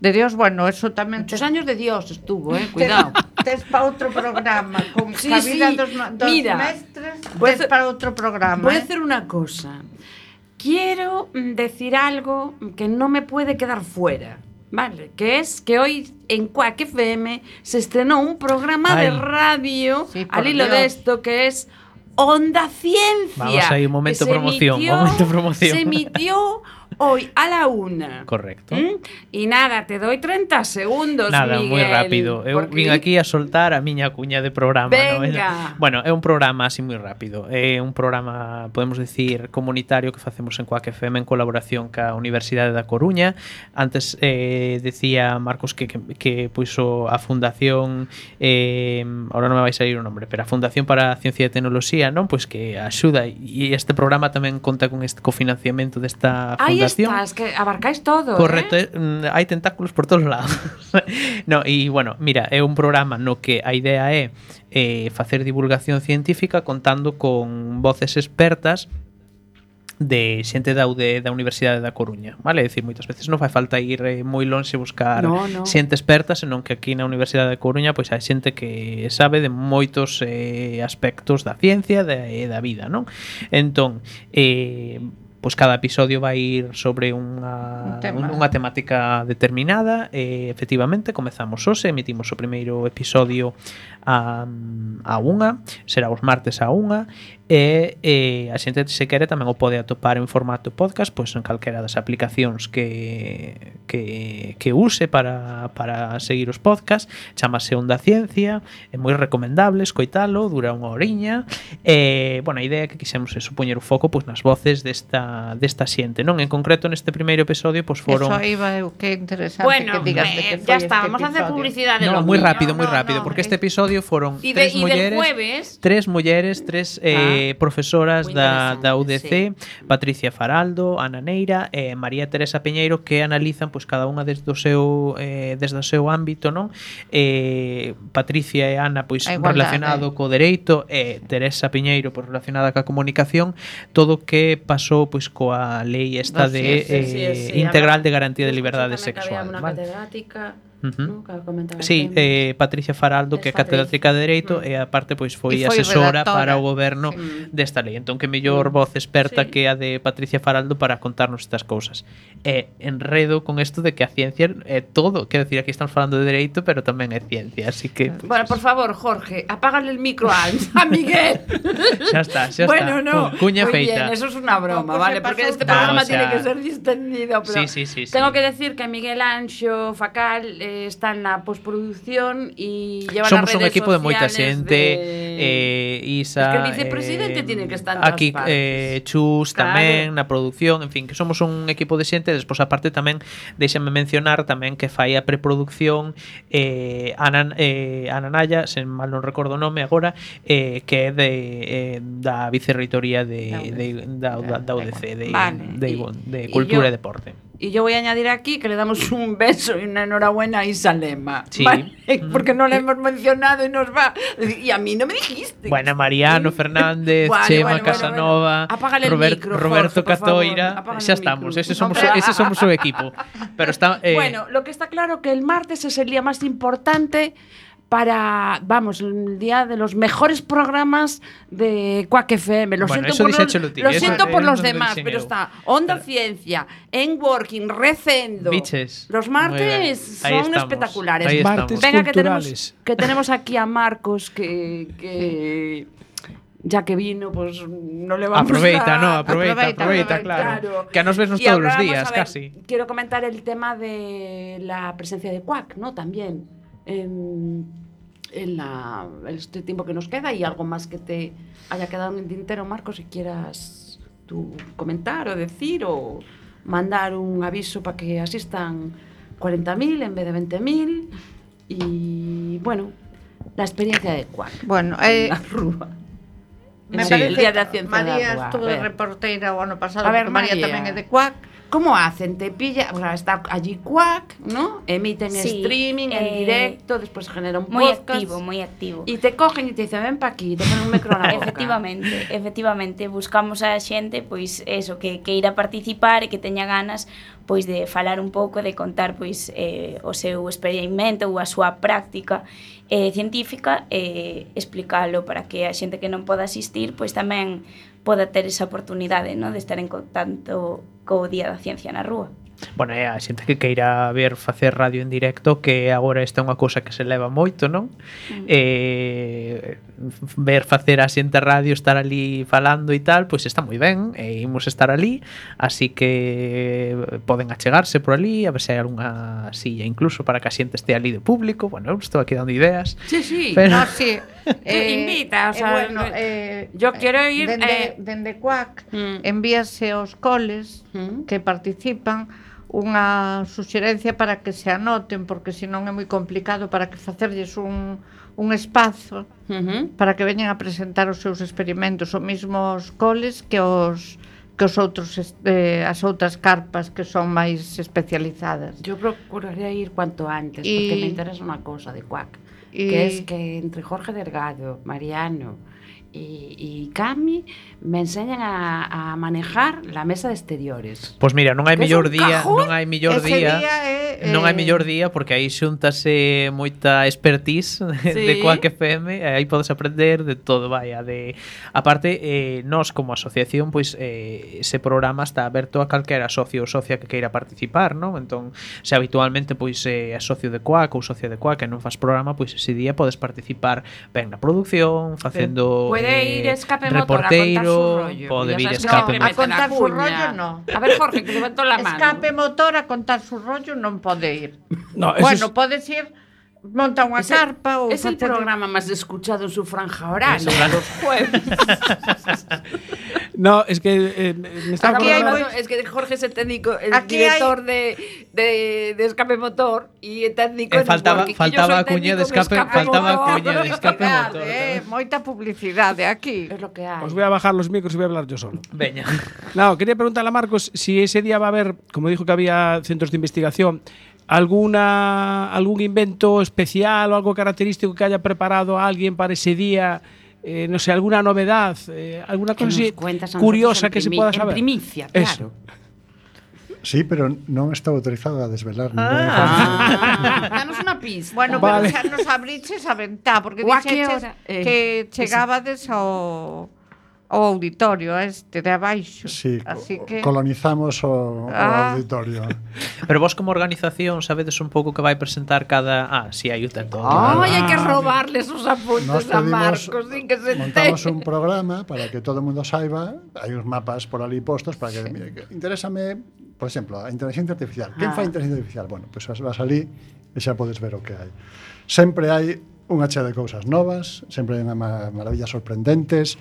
de Dios, bueno, eso tamén Muchos años de Dios estuvo, eh, cuidado. Tes, para pa outro programa con sí, a vida sí. dos, dos Mira, mestres, tes hacer, para outro programa. Voy a eh. hacer una cosa. Quiero mm, decir algo que no me puede quedar fuera. Vale, que es que hoy en Quack FM se estrenó un programa de radio Sí, al hilo de esto que es Onda Ciencia. Vamos ahí, un momento promoción, emitió- momento promoción. Se emitió hoy a la una. Correcto. ¿Mm? Y nada, te doy 30 segundos, Nada, Miguel, moi rápido. Eu porque... vin aquí a soltar a miña cuña de programa, Venga. no? Bueno, é un programa así moi rápido. É un programa, podemos decir, comunitario que facemos en Coac FM en colaboración ca Universidade da Coruña. Antes eh, decía Marcos que, que, que puxo a Fundación eh, ahora non me vai sair o nombre, pero a Fundación para a Ciencia e Tecnoloxía, non? Pois pues que axuda e este programa tamén conta con este cofinanciamento desta fundación imaginación. Estás, que abarcáis todo. ¿eh? Correcto, eh? hai tentáculos por todos lados. no, e bueno, mira, é un programa no que a idea é eh, facer divulgación científica contando con voces expertas de xente da UD da Universidade da Coruña, vale? É dicir, moitas veces non fai falta ir eh, moi lonxe buscar no, no. xente experta, senón que aquí na Universidade da Coruña pois hai xente que sabe de moitos eh, aspectos da ciencia e da vida, non? Entón, eh, pois cada episodio vai ir sobre unha, un tema. unha temática determinada e efectivamente comezamos hoxe, emitimos o primeiro episodio a, a unha, será os martes a unha E, e a xente se quere tamén o pode atopar en formato podcast pois en calquera das aplicacións que, que, que use para, para seguir os podcast chamase Onda Ciencia é moi recomendable escoitalo dura unha horiña. E, bueno, a idea que quixemos é supoñer o foco pois nas voces desta, desta xente non? En concreto neste primeiro episodio pois foron Eso iba eu, que interesante bueno, que digas de eh, que eh, ya está, este vamos a hacer publicidade no, moi rápido, moi no, rápido no, porque este episodio foron y de, tres mulleres, jueves... tres mulleres, tres eh, ah eh, profesoras da, da UDC, sí. Patricia Faraldo, Ana Neira e eh, María Teresa Peñeiro que analizan pois cada unha desde o seu eh, desde o seu ámbito, non? Eh, Patricia e Ana pois igualdad, relacionado eh. co dereito e eh, Teresa Piñeiro pois relacionada ca comunicación, todo o que pasou pois coa lei esta no, de sí, sí, eh, sí, sí, integral de garantía de liberdade sexual. Había una vale. catedrática Uh -huh. non? Sí, eh, Patricia Faraldo, que é catedrática de Dereito mm. e aparte pois foi, e foi asesora redactora. para o goberno sí. desta lei. Entón que mellor mm. voz experta sí. que a de Patricia Faraldo para contarnos estas cousas. E eh, enredo con isto de que a ciencia é todo, quero decir, aquí estamos falando de dereito, pero tamén é ciencia, así que pues, Bueno, por favor, Jorge, apágale el micro a, a Miguel. xa está, xa está. Bueno, no. Cuña Muy feita. Bien, eso es una broma, pues vale, porque este programa no, o sea... tiene que ser distendido, pero sí, sí, sí, sí. Tengo que decir que Miguel Anxo Facal eh, están na postproducción e llevan Somos un equipo de moita xente, de... eh, Isa... Es que el vicepresidente eh, tiene que estar nas aquí, eh, partes. Eh, Chus claro. tamén, na producción, en fin, que somos un equipo de xente, despois aparte tamén, déxame mencionar tamén que fai a preproducción eh, Ana, eh, Ananaya, se mal non recordo o nome agora, eh, que é de, eh, da vicerreitoría de, da UDC, de, da, da, da, UDC, de, vale. de, de, de, de Cultura yo... e Deporte. Y yo voy a añadir aquí que le damos un beso y una enhorabuena a Isa Lema. Sí. ¿vale? Porque no le hemos mencionado y nos va. Y a mí no me dijiste. Bueno, Mariano Fernández, Chema bueno, bueno, Casanova, Robert- micro, Roberto Jorge, favor. Catoira, el estamos, ese somos, ese somos o equipo. Pero está eh, Bueno, lo que está claro que el martes es el día más importante para, vamos, el día de los mejores programas de Quack FM. Lo Bueno, siento, por los, lo eso siento por un los demás, pero está Onda Pero- Ciencia, en Working, Recendo. Biches. Los martes son estamos. espectaculares. Martes Venga, que tenemos, que tenemos aquí a Marcos que, que ya que vino, pues no le vamos Aproveita, a... no, aproveita, Aproveita, aproveita, aproveita. claro. Que a nos vesnos Y todos los días, ver, casi. Quiero comentar el tema de la presencia de Quack, ¿no? También. En, en la, este tiempo que nos queda y algo más que te haya quedado en el tintero, Marcos, si quieras tú comentar o decir o mandar un aviso para que asistan 40.000 en vez de 20.000 y bueno, la experiencia de Quack. Bueno, en eh, la Rúa. Me Sí. parece El Día da Ciencia María da Rúa. estuvo de ver. reporteira o ano pasado, A ver, María, María. tamén é de Cuac. Como hacen? Te pilla, o sea, está allí Quack, ¿no? Emiten sí, streaming eh, en directo, después genera un muy podcast. Moi activo, muy activo. Y te cogen y te dicen, ven pa aquí, te ponen un micro na boca. Efectivamente, efectivamente, buscamos a xente, pois, eso, que, que ir a participar e que teña ganas pois de falar un pouco, de contar pois eh, o seu experimento ou a súa práctica eh, científica e eh, explicalo para que a xente que non poda asistir pois tamén poda ter esa oportunidade no? de estar en contacto co Día da Ciencia na Rúa. bueno, é a xente que queira ver facer radio en directo que agora esta é unha cousa que se leva moito, non? Mm. Eh, ver facer a xente radio estar ali falando e tal, pois está moi ben, e imos estar ali, así que poden achegarse por ali, a ver se hai algunha silla incluso para que a xente este ali de público, bueno, eu estou aquí dando ideas. Sí, sí, pero... no, sí. eh, invita, o eh, sea, eh, bueno, eh, yo quiero eh, ir... Dende, eh... dende CUAC mm. envíase aos coles mm. que participan unha suxerencia para que se anoten porque senón é moi complicado para que facerlles un, un espazo uh -huh. para que veñan a presentar os seus experimentos os mesmos coles que os que os outros eh, as outras carpas que son máis especializadas. Eu procuraría ir cuanto antes, y... porque me interesa unha cousa de cuac, y... que es que entre Jorge Delgado, Mariano, y, y Cami me enseñan a, a, manejar la mesa de exteriores. Pois pues mira, non hai mellor día, cajón? non hai mellor Ese día, día é, eh, non hai eh, mellor día porque aí xuntase moita expertise sí. de Quack FM, aí podes aprender de todo, vaya, de aparte eh, nós como asociación pois pues, eh, ese programa está aberto a calquera socio ou socia que queira participar, non? Entón, se habitualmente pois pues, eh, é socio de Quack ou socia de Quack e non faz programa, pois ese día podes participar ben na produción, facendo eh, pode ir escape motor a contar su rollo. Pode vir escape motor. A contar su rollo no. A ver, Jorge, que levanto la mano. Escape motor a contar su rollo non pode ir. No, bueno, es... podes ir monta unha Es el- ou Es el programa más escuchado en su franja horaria, los jueves. No, es que eh, me estaba Aquí muy- es que Jorge es el técnico, el Aquí director de, de, de escape motor y el técnico Eh, faltaba- faltaba cuña de en escape- faltaba cuña de escape motor. Eh, moita publicidade aquí. Es lo que hay. Os voy a bajar los micros y voy a hablar yo solo. Veña. No, quería preguntarle a Marcos si ese día va a haber, como dijo que había centros de investigación, alguna algún invento especial o algo característico que haya preparado alguien para ese día, eh, no sé, alguna novedad, eh, alguna Que cosa curiosa que se pueda en saber. primicia, Eso. claro. Sí, pero non está autorizado a desvelar ninguna Ah, danos una pista. Bueno, Vale. pero xa nos abriches a ventá, porque a que dixeches hora? Eh, que chegabades ao, o auditorio este de abaixo. Sí, Así que colonizamos o, ah. o auditorio. Pero vos como organización sabedes un pouco que vai presentar cada Ah, si sí, hai un tanto. Oh, ah, hai que ah, robarles os apuntes a Marcos sin que se entere. Montamos un programa para que todo o mundo saiba, hai uns mapas por ali postos para que, sí. mire, que interésame, por exemplo, a inteligencia artificial. Ah. Quen fai inteligencia artificial? Bueno, pois pues vas ali e xa podes ver o que hai. Sempre hai unha chea de cousas novas, sempre hai unha maravilla sorprendentes,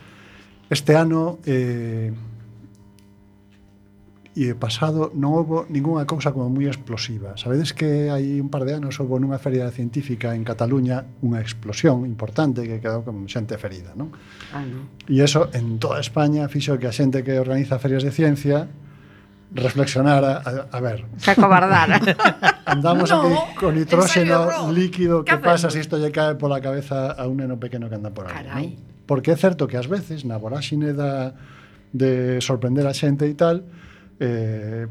Este ano eh, e pasado non houve ningunha cousa como moi explosiva. Sabedes que hai un par de anos houve nunha feria científica en Cataluña unha explosión importante que quedou con xente ferida, non? Ah, non. E eso en toda España fixo que a xente que organiza ferias de ciencia reflexionara, a, a ver... Se acobardara. Andamos no, aquí con nitróxeno líquido, que pasa se si isto lle cae pola cabeza a un neno pequeno que anda por aí? Carai. non? Porque é certo que ás veces na voraxine da, de sorprender a xente e tal, eh,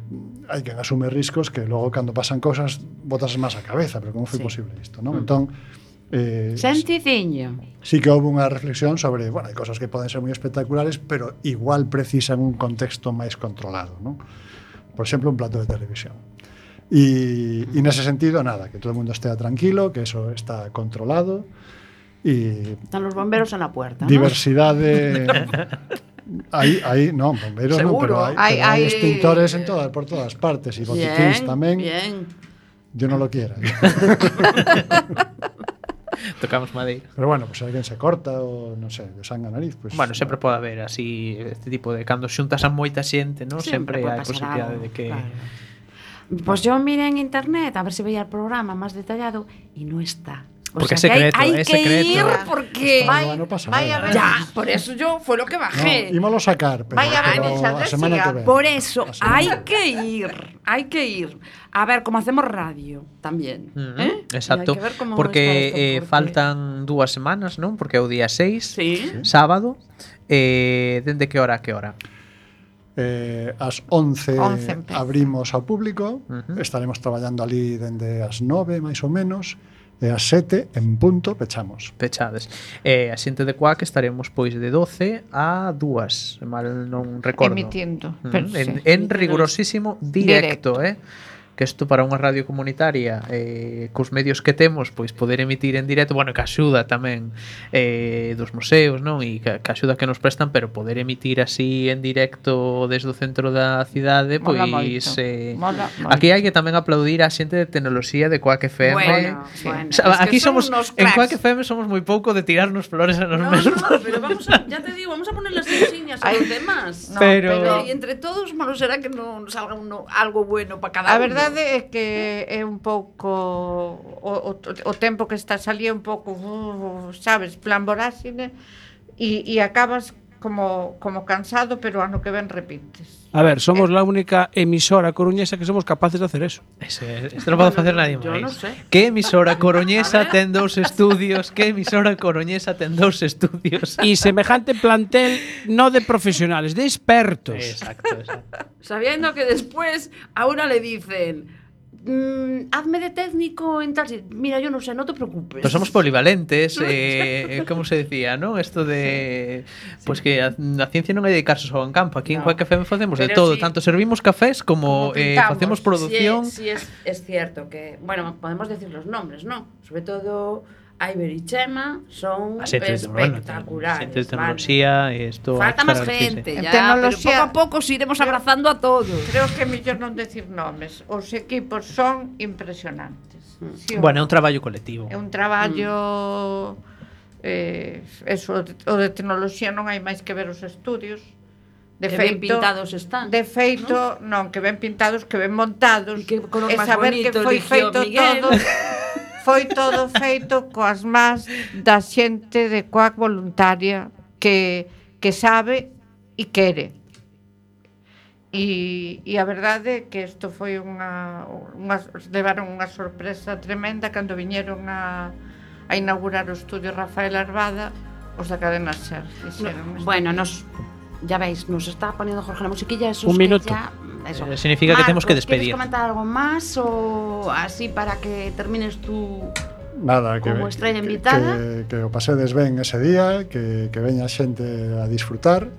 hai que asume riscos que logo cando pasan cosas botas máis a cabeza, pero como foi sí. posible isto, non? Uh -huh. Entón, eh, Santiciño. Sí que houve unha reflexión sobre, bueno, hai cosas que poden ser moi espectaculares, pero igual precisan un contexto máis controlado, non? Por exemplo, un plato de televisión. E, mm. e nese sentido, nada, que todo o mundo estea tranquilo, que eso está controlado, E Están os bomberos na puerta. Diversidade... Aí, aí, non, bomberos Seguro, non, pero hai, hai, pero hai extintores en todas, por todas partes e botiquíns bien, tamén. Bien. Yo non lo quiera. Tocamos madeira. Pero bueno, pues alguén se corta ou non sei, de sangue a nariz, pues Bueno, sempre pode haber así este tipo de cando xuntas a moita xente, non? Sempre, sempre hai posibilidade de que claro. Pois pues yo miré en internet a ver se veía el programa máis detallado e non está. Porque o sea, es secreto, hay, hay es secreto. que ir porque... Vai, no pasa vai nada. Ya, por eso yo fue lo que bajé. No, ímoslo sacar, pero, vai a pero a semana que ven. Por eso, hay que ir, hay que ir. A ver, como hacemos radio también. Mm -hmm. ¿eh? Exacto, porque, esto, eh, porque... Eh, faltan dúas semanas, non? Porque é o día 6, sí. sábado. Eh, dende que hora a que hora? Eh, as 11, 11 abrimos ao público, uh -huh. estaremos traballando ali dende as 9, máis ou menos, e e as 7 en punto pechamos. Pechades. E a xente de Cuac estaremos pois de 12 a 2, mal non recordo. Emitindo. Mm, en, sí. en rigurosísimo directo, directo. eh? que isto para unha radio comunitaria eh, cos medios que temos pois poder emitir en directo, bueno, que axuda tamén eh, dos museos non e que, que axuda que nos prestan pero poder emitir así en directo desde o centro da cidade pois moito. eh, Mola aquí hai que tamén aplaudir a xente de tecnoloxía de Quack FM eh, bueno, sí. bueno. O sea, es aquí somos en Quack FM somos moi pouco de tirarnos flores a nos no, mesmos no, pero vamos a, ya te digo, vamos a poner las insignias a los demás no, pero... pero entre todos malo será que non salga uno, algo bueno para cada a verdade verdade é que é un pouco o, o, o tempo que está salía un pouco, uh, sabes, plan voráxine e, e acabas como, como cansado, pero ano que ven repites. A ver, somos la única emisora coruñesa que somos capaces de hacer eso. Ese, este non pode facer nadie Yo máis. non sei. Que emisora coruñesa ten dous estudios? Que emisora coruñesa ten dous estudios? Y semejante plantel no de profesionales, de expertos. Exacto, exacto. Sabiendo que después a una le dicen, mm, hazme de técnico en tal, mira, yo no sé no te preocupes. pues somos polivalentes, eh, como se decía, non? esto de sí. sí. pues que a, a ciencia non é dedicarse só en campo, aquí no. en Cuac Café facemos Pero de todo, si, tanto servimos cafés como, como eh, pintamos, eh, facemos producción. Sí, sí si es, es cierto que, bueno, podemos decir los nombres, non? Sobre todo Iber y Chema son espectaculares. De tecnología, vale. esto Falta más gente, ya, tecnoloxía... pero pouco a pouco se iremos abrazando a todos. Creo que mellor non decir nomes. Os equipos son impresionantes. Mm. Sí, bueno, é un traballo colectivo. É un traballo mm. eh, eso, o de tecnoloxía non hai máis que ver os estudios. De que feito, ben pintados están. De feito, ¿no? non, que ben pintados, que ben montados. E que color máis bonito, que foi feito Miguel. todo. foi todo feito coas más da xente de coac voluntaria que, que sabe e quere. E, e a verdade é que isto foi unha, unha levaron unha sorpresa tremenda cando viñeron a, a inaugurar o estudio Rafael Arbada os da cadena SER. No, bueno, nos ya veis, nos está poniendo Jorge la musiquilla, eso Un minuto. Ya eso. Eh, significa Marcos, que temos que despedir. ¿Quieres comentar algo más o así para que termines tú Nada, que, como estrella invitada? Que, que, que o pasedes ben ese día, que, que veña xente a disfrutar,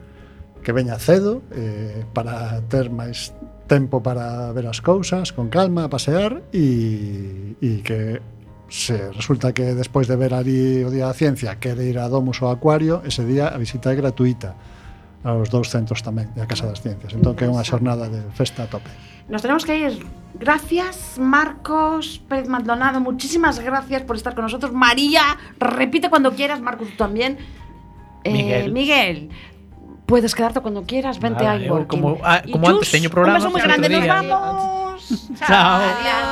que veña cedo eh, para ter máis tempo para ver as cousas con calma, a pasear e, e que se resulta que despois de ver ali o Día da Ciencia quere ir a Domus ou Acuario, ese día a visita é gratuita aos dous centros tamén, e a Casa das Ciencias. Entón que é unha xornada de festa a tope. Nos tenemos que ir. Gracias, Marcos Pérez Maldonado. Muchísimas gracias por estar con nosotros. María, repite cuando quieras, Marcos, tú también. Eh, Miguel. Miguel, puedes quedarte cuando quieras. Vente Nada, a como- ah, como antes teño programa, Un beso muy grande. Nos vamos. Chao. Adiós.